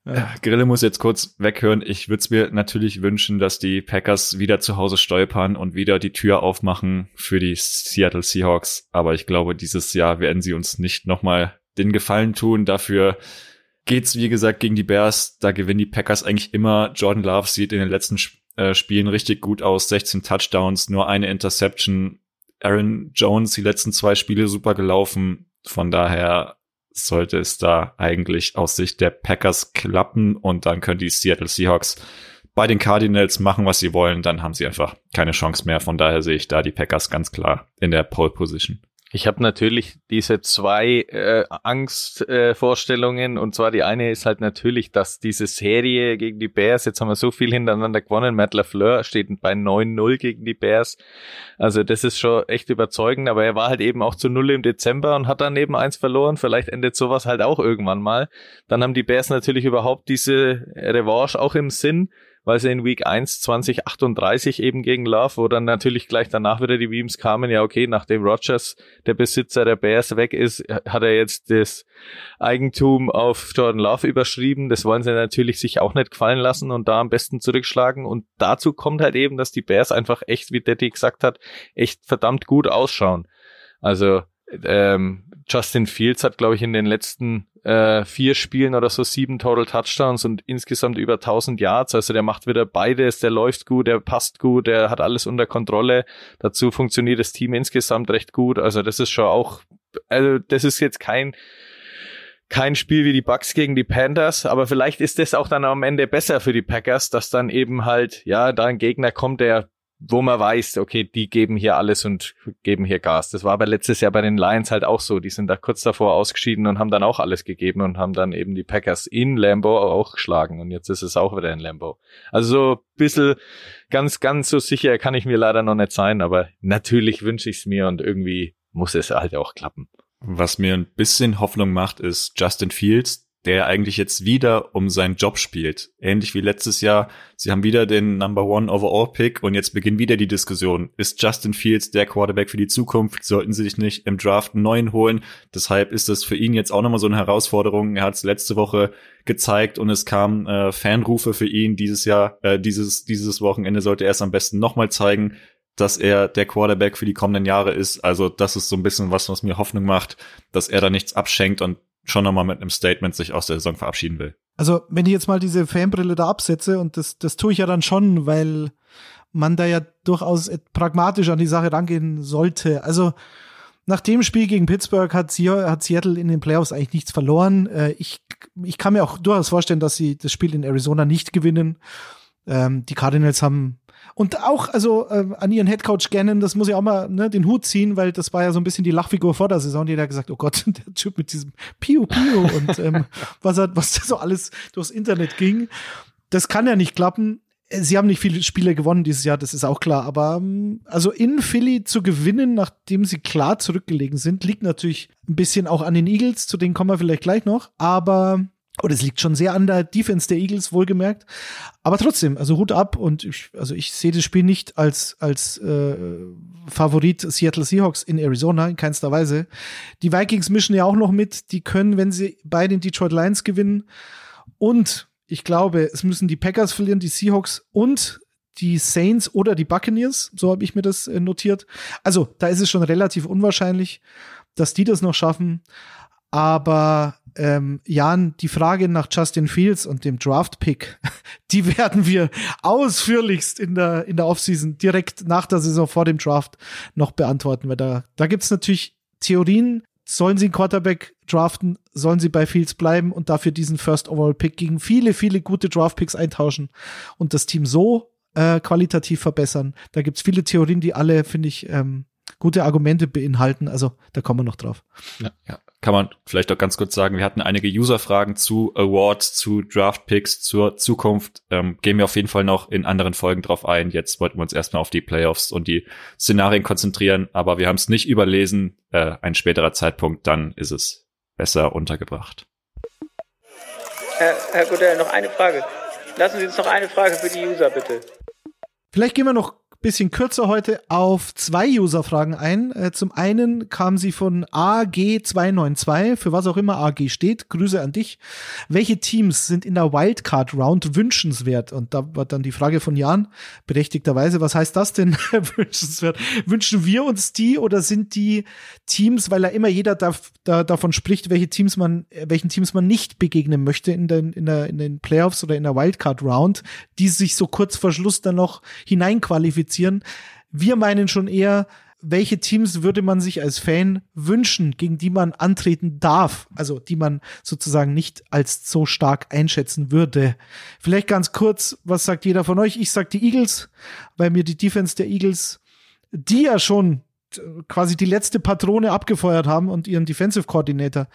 Ja. Grille muss jetzt kurz weghören. Ich würde es mir natürlich wünschen, dass die Packers wieder zu Hause stolpern und wieder die Tür aufmachen für die Seattle Seahawks. Aber ich glaube, dieses Jahr werden sie uns nicht nochmal den Gefallen tun. Dafür geht's, wie gesagt, gegen die Bears. Da gewinnen die Packers eigentlich immer. Jordan Love sieht in den letzten äh, spielen richtig gut aus. 16 Touchdowns, nur eine Interception. Aaron Jones die letzten zwei Spiele super gelaufen. Von daher sollte es da eigentlich aus Sicht der Packers klappen und dann können die Seattle Seahawks bei den Cardinals machen, was sie wollen, dann haben sie einfach keine Chance mehr. Von daher sehe ich da die Packers ganz klar in der Pole Position. Ich habe natürlich diese zwei äh, Angstvorstellungen äh, und zwar die eine ist halt natürlich, dass diese Serie gegen die Bears, jetzt haben wir so viel hintereinander gewonnen, Matt LaFleur steht bei 9-0 gegen die Bears, also das ist schon echt überzeugend, aber er war halt eben auch zu Null im Dezember und hat dann eben eins verloren, vielleicht endet sowas halt auch irgendwann mal. Dann haben die Bears natürlich überhaupt diese Revanche auch im Sinn, weil sie in Week 1 2038 eben gegen Love, wo dann natürlich gleich danach wieder die Memes kamen, ja okay, nachdem Rogers, der Besitzer der Bears, weg ist, hat er jetzt das Eigentum auf Jordan Love überschrieben. Das wollen sie natürlich sich auch nicht gefallen lassen und da am besten zurückschlagen. Und dazu kommt halt eben, dass die Bears einfach echt, wie Daddy gesagt hat, echt verdammt gut ausschauen. Also ähm, Justin Fields hat, glaube ich, in den letzten äh, vier Spielen oder so sieben Total Touchdowns und insgesamt über 1000 Yards. Also der macht wieder beides, der läuft gut, der passt gut, der hat alles unter Kontrolle. Dazu funktioniert das Team insgesamt recht gut. Also das ist schon auch, also das ist jetzt kein kein Spiel wie die Bucks gegen die Panthers, aber vielleicht ist das auch dann am Ende besser für die Packers, dass dann eben halt, ja, da ein Gegner kommt, der wo man weiß, okay, die geben hier alles und geben hier Gas. Das war aber letztes Jahr bei den Lions halt auch so. Die sind da kurz davor ausgeschieden und haben dann auch alles gegeben und haben dann eben die Packers in Lambo auch geschlagen. Und jetzt ist es auch wieder in Lambo. Also so ein bisschen ganz, ganz so sicher kann ich mir leider noch nicht sein, aber natürlich wünsche ich es mir und irgendwie muss es halt auch klappen. Was mir ein bisschen Hoffnung macht, ist Justin Fields, der eigentlich jetzt wieder um seinen Job spielt. Ähnlich wie letztes Jahr. Sie haben wieder den Number One Overall Pick und jetzt beginnt wieder die Diskussion. Ist Justin Fields der Quarterback für die Zukunft? Sollten sie sich nicht im Draft einen neuen holen? Deshalb ist das für ihn jetzt auch nochmal so eine Herausforderung. Er hat es letzte Woche gezeigt und es kamen äh, Fanrufe für ihn dieses Jahr, äh, dieses, dieses Wochenende sollte er es am besten nochmal zeigen dass er der Quarterback für die kommenden Jahre ist. Also das ist so ein bisschen was, was mir Hoffnung macht, dass er da nichts abschenkt und schon nochmal mit einem Statement sich aus der Saison verabschieden will. Also, wenn ich jetzt mal diese Fanbrille da absetze, und das, das tue ich ja dann schon, weil man da ja durchaus pragmatisch an die Sache rangehen sollte. Also, nach dem Spiel gegen Pittsburgh hat, Seattle in den Playoffs eigentlich nichts verloren. Äh, ich, ich kann mir auch durchaus vorstellen, dass sie das Spiel in Arizona nicht gewinnen. Ähm, die Cardinals haben und auch, also äh, an ihren Headcoach Gannon, das muss ich auch mal ne, den Hut ziehen, weil das war ja so ein bisschen die Lachfigur vor der Saison. Jeder hat gesagt, oh Gott, der Typ mit diesem Piu Piu und ähm, was, hat, was da so alles durchs Internet ging. Das kann ja nicht klappen. Sie haben nicht viele Spiele gewonnen dieses Jahr, das ist auch klar. Aber ähm, also in Philly zu gewinnen, nachdem sie klar zurückgelegen sind, liegt natürlich ein bisschen auch an den Eagles, zu denen kommen wir vielleicht gleich noch. Aber oder es liegt schon sehr an der Defense der Eagles, wohlgemerkt. Aber trotzdem, also Hut ab und ich, also ich sehe das Spiel nicht als, als äh, Favorit Seattle Seahawks in Arizona, in keinster Weise. Die Vikings mischen ja auch noch mit, die können, wenn sie bei den Detroit Lions gewinnen. Und ich glaube, es müssen die Packers verlieren, die Seahawks und die Saints oder die Buccaneers, so habe ich mir das äh, notiert. Also, da ist es schon relativ unwahrscheinlich, dass die das noch schaffen. Aber ähm, Jan, die Frage nach Justin Fields und dem Draft-Pick, die werden wir ausführlichst in der, in der Offseason direkt nach der Saison vor dem Draft noch beantworten, weil da, da gibt's natürlich Theorien. Sollen sie einen Quarterback draften? Sollen sie bei Fields bleiben und dafür diesen First Overall Pick gegen viele, viele gute Draft-Picks eintauschen und das Team so äh, qualitativ verbessern? Da gibt's viele Theorien, die alle, finde ich, ähm, gute Argumente beinhalten. Also da kommen wir noch drauf. Ja, ja. Kann man vielleicht auch ganz kurz sagen, wir hatten einige User-Fragen zu Awards, zu Draft-Picks, zur Zukunft. Ähm, gehen wir auf jeden Fall noch in anderen Folgen drauf ein. Jetzt wollten wir uns erstmal auf die Playoffs und die Szenarien konzentrieren, aber wir haben es nicht überlesen. Äh, ein späterer Zeitpunkt, dann ist es besser untergebracht. Herr, Herr Godell, noch eine Frage. Lassen Sie uns noch eine Frage für die User, bitte. Vielleicht gehen wir noch bisschen kürzer heute auf zwei User-Fragen ein. Äh, zum einen kam sie von AG292, für was auch immer AG steht. Grüße an dich. Welche Teams sind in der Wildcard-Round wünschenswert? Und da war dann die Frage von Jan, berechtigterweise, was heißt das denn wünschenswert? Wünschen wir uns die oder sind die Teams, weil da immer jeder da, da, davon spricht, welche Teams man, welchen Teams man nicht begegnen möchte in den, in, der, in den Playoffs oder in der Wildcard-Round, die sich so kurz vor Schluss dann noch hineinqualifizieren qualifizieren. Wir meinen schon eher, welche Teams würde man sich als Fan wünschen, gegen die man antreten darf, also die man sozusagen nicht als so stark einschätzen würde. Vielleicht ganz kurz, was sagt jeder von euch? Ich sag die Eagles, weil mir die Defense der Eagles, die ja schon quasi die letzte Patrone abgefeuert haben und ihren Defensive Coordinator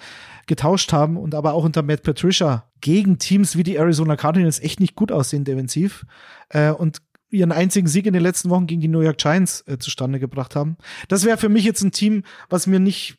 getauscht haben und aber auch unter Matt Patricia gegen Teams wie die Arizona Cardinals echt nicht gut aussehen defensiv. Äh, und ihren einzigen Sieg in den letzten Wochen gegen die New York Giants äh, zustande gebracht haben. Das wäre für mich jetzt ein Team, was mir nicht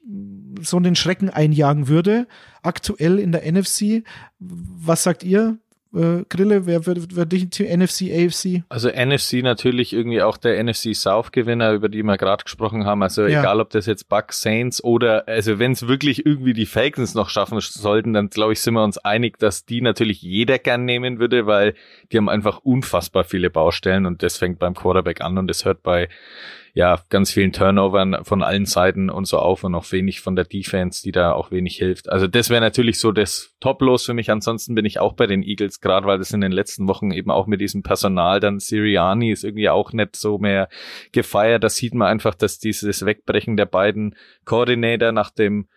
so den Schrecken einjagen würde. Aktuell in der NFC. Was sagt ihr? Äh, Grille, wer wird, wird dich NFC, AFC? Also NFC natürlich irgendwie auch der NFC South Gewinner, über die wir gerade gesprochen haben. Also ja. egal, ob das jetzt Bucks, Saints oder also wenn es wirklich irgendwie die Falcons noch schaffen sollten, dann glaube ich sind wir uns einig, dass die natürlich jeder gern nehmen würde, weil die haben einfach unfassbar viele Baustellen und das fängt beim Quarterback an und das hört bei ja, ganz vielen Turnovern von allen Seiten und so auf und auch wenig von der Defense, die da auch wenig hilft. Also das wäre natürlich so das Top-Los für mich. Ansonsten bin ich auch bei den Eagles, gerade weil das in den letzten Wochen eben auch mit diesem Personal, dann Siriani ist irgendwie auch nicht so mehr gefeiert. Da sieht man einfach, dass dieses Wegbrechen der beiden Koordinator nach dem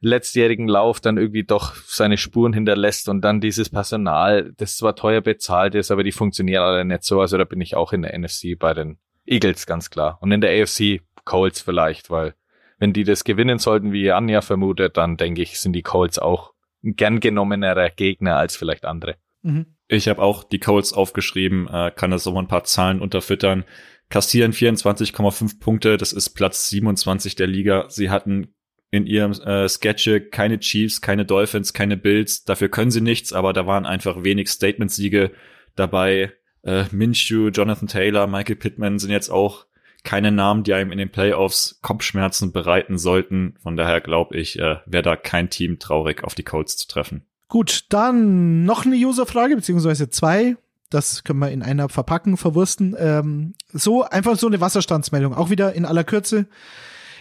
letztjährigen Lauf dann irgendwie doch seine Spuren hinterlässt und dann dieses Personal, das zwar teuer bezahlt ist, aber die funktionieren alle nicht so. Also da bin ich auch in der NFC bei den Eagles ganz klar. Und in der AFC Colts vielleicht, weil wenn die das gewinnen sollten, wie Anja vermutet, dann denke ich, sind die Colts auch ein gern genommenerer Gegner als vielleicht andere. Mhm. Ich habe auch die Colts aufgeschrieben, äh, kann das so ein paar Zahlen unterfüttern. Kassieren 24,5 Punkte, das ist Platz 27 der Liga. Sie hatten in ihrem äh, Sketche keine Chiefs, keine Dolphins, keine Bills. Dafür können sie nichts, aber da waren einfach wenig Statement-Siege dabei. Äh, Minshew, Jonathan Taylor, Michael Pittman sind jetzt auch keine Namen, die einem in den Playoffs Kopfschmerzen bereiten sollten. Von daher glaube ich, äh, wäre da kein Team traurig, auf die Colts zu treffen. Gut, dann noch eine Userfrage, beziehungsweise zwei. Das können wir in einer verpacken, verwursten. Ähm, so, einfach so eine Wasserstandsmeldung. Auch wieder in aller Kürze.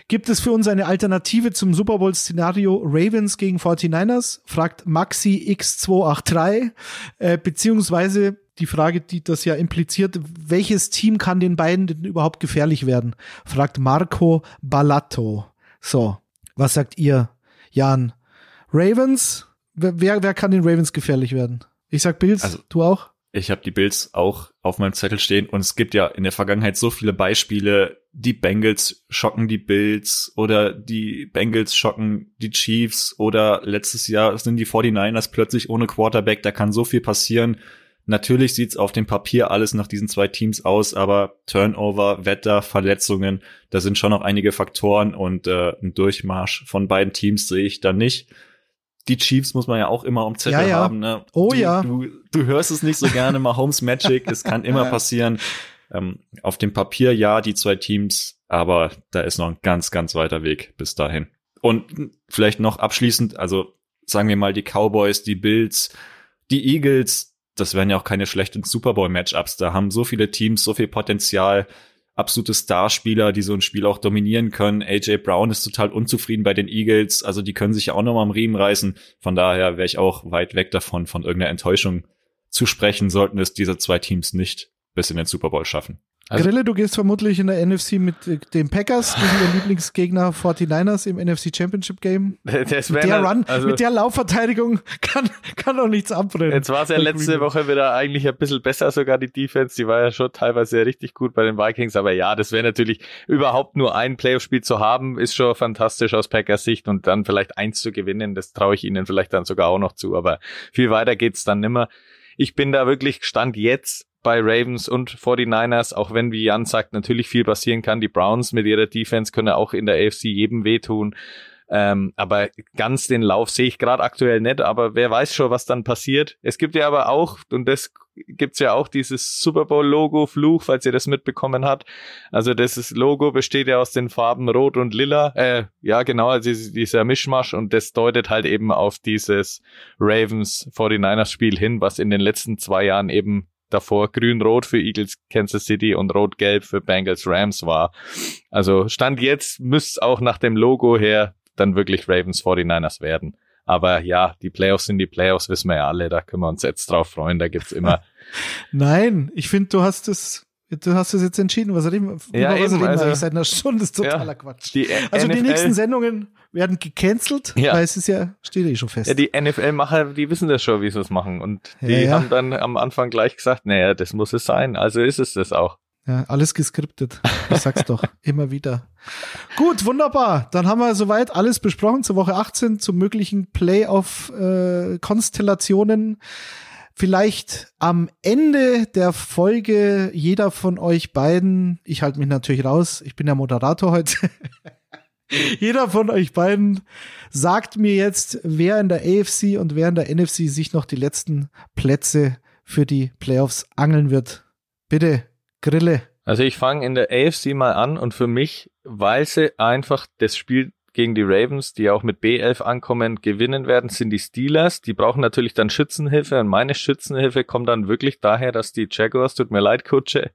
Gibt es für uns eine Alternative zum Super Bowl-Szenario Ravens gegen 49ers? Fragt Maxi X283. Äh, beziehungsweise die Frage, die das ja impliziert, welches Team kann den beiden denn überhaupt gefährlich werden? Fragt Marco Ballatto. So, was sagt ihr, Jan? Ravens? Wer, wer kann den Ravens gefährlich werden? Ich sag Bills, also, du auch? Ich habe die Bills auch auf meinem Zettel stehen und es gibt ja in der Vergangenheit so viele Beispiele. Die Bengals schocken die Bills oder die Bengals schocken die Chiefs oder letztes Jahr sind die 49ers plötzlich ohne Quarterback. Da kann so viel passieren. Natürlich sieht's auf dem Papier alles nach diesen zwei Teams aus, aber Turnover, Wetter, Verletzungen, da sind schon noch einige Faktoren und äh, ein Durchmarsch von beiden Teams sehe ich da nicht die Chiefs muss man ja auch immer um Zettel ja, ja. haben. Ne? Oh du, ja. Du, du hörst es nicht so gerne, mal Homes Magic, es kann immer passieren. Ähm, auf dem Papier ja, die zwei Teams, aber da ist noch ein ganz, ganz weiter Weg bis dahin. Und vielleicht noch abschließend, also sagen wir mal die Cowboys, die Bills, die Eagles, das wären ja auch keine schlechten Super Bowl Matchups. Da haben so viele Teams so viel Potenzial absolute Starspieler, die so ein Spiel auch dominieren können. AJ Brown ist total unzufrieden bei den Eagles, also die können sich ja auch noch mal am Riemen reißen. Von daher wäre ich auch weit weg davon, von irgendeiner Enttäuschung zu sprechen, sollten es diese zwei Teams nicht bis in den Super Bowl schaffen. Also, Grille, du gehst vermutlich in der NFC mit äh, den Packers gegen den Lieblingsgegner 49ers im NFC Championship Game. Das mit der Run, also, mit der Laufverteidigung kann, kann doch nichts abbrennen. Jetzt war es ja letzte Woche wieder eigentlich ein bisschen besser, sogar die Defense. Die war ja schon teilweise richtig gut bei den Vikings. Aber ja, das wäre natürlich überhaupt nur ein Playoff-Spiel zu haben, ist schon fantastisch aus Packers Sicht und dann vielleicht eins zu gewinnen. Das traue ich ihnen vielleicht dann sogar auch noch zu. Aber viel weiter geht's dann nimmer. Ich bin da wirklich Stand jetzt bei Ravens und 49ers, auch wenn, wie Jan sagt, natürlich viel passieren kann. Die Browns mit ihrer Defense können auch in der AFC jedem wehtun. Ähm, aber ganz den Lauf sehe ich gerade aktuell nicht, aber wer weiß schon, was dann passiert. Es gibt ja aber auch, und das gibt's ja auch dieses Super Bowl-Logo Fluch, falls ihr das mitbekommen habt. Also das Logo besteht ja aus den Farben Rot und Lila. Äh, ja, genau, also dieser Mischmasch und das deutet halt eben auf dieses Ravens 49ers Spiel hin, was in den letzten zwei Jahren eben davor grün-rot für Eagles Kansas City und rot-gelb für Bengals Rams war. Also Stand jetzt müsste auch nach dem Logo her dann wirklich Ravens 49ers werden. Aber ja, die Playoffs sind die Playoffs, wissen wir ja alle, da können wir uns jetzt drauf freuen, da gibt's immer. Nein, ich finde, du hast es Du hast es jetzt entschieden, was reden, ja, über was reden also, seit einer Stunde, das ist totaler ja, Quatsch. Die also NFL, die nächsten Sendungen werden gecancelt, ja. weil es ist ja, steht eh schon fest. Ja, die NFL-Macher, die wissen das schon, wie sie es machen. Und die ja. haben dann am Anfang gleich gesagt, naja, das muss es sein. Also ist es das auch. Ja, alles geskriptet. Ich sag's doch immer wieder. Gut, wunderbar. Dann haben wir soweit alles besprochen zur Woche 18, zu möglichen Playoff-Konstellationen. Äh, vielleicht am Ende der Folge jeder von euch beiden, ich halte mich natürlich raus, ich bin der Moderator heute, jeder von euch beiden sagt mir jetzt, wer in der AFC und wer in der NFC sich noch die letzten Plätze für die Playoffs angeln wird. Bitte, Grille. Also ich fange in der AFC mal an und für mich, weil sie einfach das Spiel gegen die Ravens, die auch mit B11 ankommen, gewinnen werden, sind die Steelers. Die brauchen natürlich dann Schützenhilfe und meine Schützenhilfe kommt dann wirklich daher, dass die Jaguars, tut mir leid, Kutsche,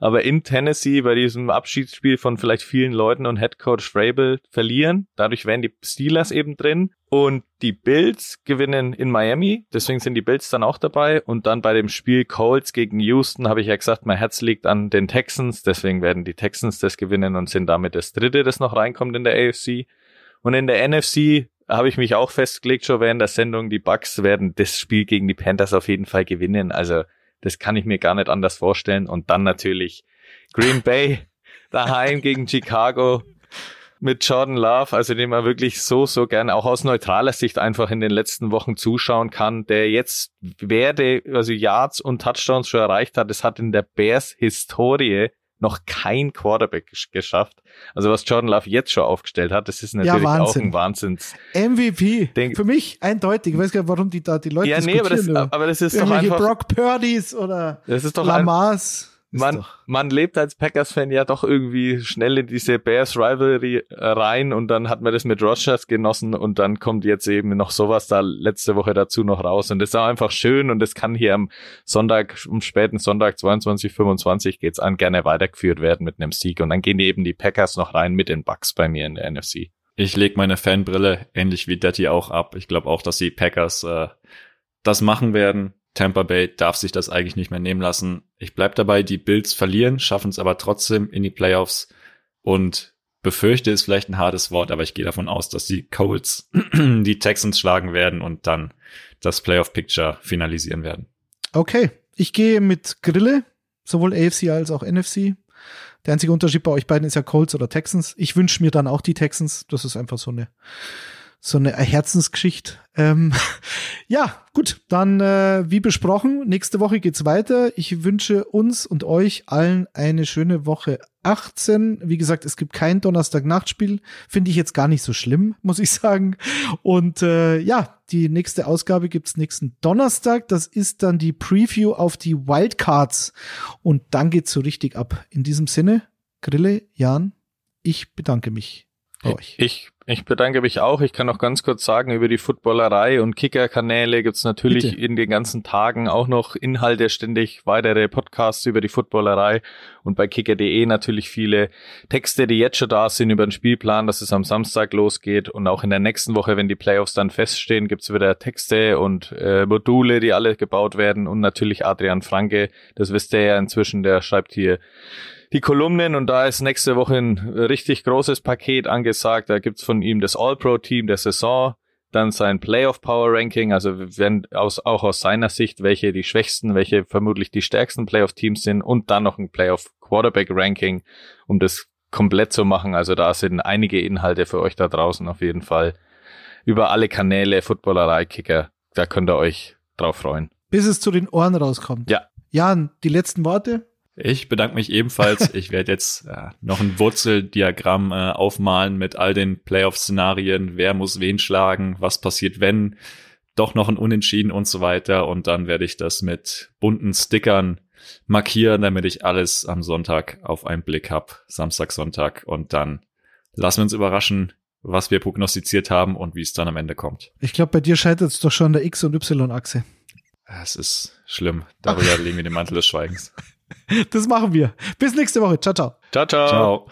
aber in Tennessee bei diesem Abschiedsspiel von vielleicht vielen Leuten und Headcoach Frabel verlieren. Dadurch wären die Steelers eben drin. Und die Bills gewinnen in Miami, deswegen sind die Bills dann auch dabei. Und dann bei dem Spiel Colts gegen Houston habe ich ja gesagt, mein Herz liegt an den Texans, deswegen werden die Texans das gewinnen und sind damit das dritte, das noch reinkommt in der AFC. Und in der NFC habe ich mich auch festgelegt, schon während der Sendung, die Bucks werden das Spiel gegen die Panthers auf jeden Fall gewinnen. Also das kann ich mir gar nicht anders vorstellen. Und dann natürlich Green Bay daheim gegen Chicago mit Jordan Love, also dem man wirklich so, so gerne auch aus neutraler Sicht einfach in den letzten Wochen zuschauen kann, der jetzt werde, also Yards und Touchdowns schon erreicht hat. Es hat in der Bears Historie noch kein Quarterback geschafft. Also was Jordan Love jetzt schon aufgestellt hat, das ist natürlich ja, auch ein Wahnsinns. MVP. Denk Für mich eindeutig. Ich weiß gar nicht, warum die da die Leute Ja, nee, aber das, aber das ist doch einfach Brock Purdy's oder das ist doch Lamars man, man lebt als Packers-Fan ja doch irgendwie schnell in diese Bears-Rivalry rein und dann hat man das mit Rogers genossen und dann kommt jetzt eben noch sowas da letzte Woche dazu noch raus und das ist auch einfach schön und das kann hier am Sonntag, am späten Sonntag 22, 25 geht's an, gerne weitergeführt werden mit einem Sieg und dann gehen eben die Packers noch rein mit den Bucks bei mir in der NFC. Ich leg meine Fanbrille ähnlich wie Daddy auch ab. Ich glaube auch, dass die Packers äh, das machen werden. Tampa Bay darf sich das eigentlich nicht mehr nehmen lassen. Ich bleib dabei, die Bills verlieren, schaffen es aber trotzdem in die Playoffs und befürchte, ist vielleicht ein hartes Wort, aber ich gehe davon aus, dass die Colts die Texans schlagen werden und dann das Playoff-Picture finalisieren werden. Okay, ich gehe mit Grille, sowohl AFC als auch NFC. Der einzige Unterschied bei euch beiden ist ja Colts oder Texans. Ich wünsche mir dann auch die Texans. Das ist einfach so eine so eine Herzensgeschichte. Ähm, ja, gut, dann äh, wie besprochen, nächste Woche geht's weiter. Ich wünsche uns und euch allen eine schöne Woche 18. Wie gesagt, es gibt kein Donnerstag-Nachtspiel. Finde ich jetzt gar nicht so schlimm, muss ich sagen. Und äh, ja, die nächste Ausgabe gibt's nächsten Donnerstag. Das ist dann die Preview auf die Wildcards. Und dann geht's so richtig ab. In diesem Sinne, Grille, Jan, ich bedanke mich bei euch. Ich ich bedanke mich auch. Ich kann noch ganz kurz sagen, über die Footballerei und Kicker-Kanäle gibt's natürlich Bitte. in den ganzen Tagen auch noch Inhalte, ständig weitere Podcasts über die Footballerei und bei kicker.de natürlich viele Texte, die jetzt schon da sind über den Spielplan, dass es am Samstag losgeht und auch in der nächsten Woche, wenn die Playoffs dann feststehen, gibt's wieder Texte und äh, Module, die alle gebaut werden und natürlich Adrian Franke, das wisst ihr ja inzwischen, der schreibt hier die Kolumnen und da ist nächste Woche ein richtig großes Paket angesagt. Da gibt's von ihm das All-Pro-Team der Saison, dann sein Playoff Power Ranking, also wenn aus, auch aus seiner Sicht, welche die schwächsten, welche vermutlich die stärksten Playoff Teams sind und dann noch ein Playoff Quarterback Ranking, um das komplett zu machen. Also da sind einige Inhalte für euch da draußen auf jeden Fall über alle Kanäle Footballerei Kicker. Da könnt ihr euch drauf freuen. Bis es zu den Ohren rauskommt. Ja. Jan, die letzten Worte? Ich bedanke mich ebenfalls. Ich werde jetzt äh, noch ein Wurzeldiagramm äh, aufmalen mit all den Playoff-Szenarien. Wer muss wen schlagen? Was passiert, wenn? Doch noch ein Unentschieden und so weiter. Und dann werde ich das mit bunten Stickern markieren, damit ich alles am Sonntag auf einen Blick hab. Samstag, Sonntag. Und dann lassen wir uns überraschen, was wir prognostiziert haben und wie es dann am Ende kommt. Ich glaube, bei dir scheitert es doch schon an der X- und Y-Achse. Es ist schlimm. Darüber legen wir den Mantel des Schweigens. Das machen wir. Bis nächste Woche. Ciao, ciao. Ciao, ciao. Ciao.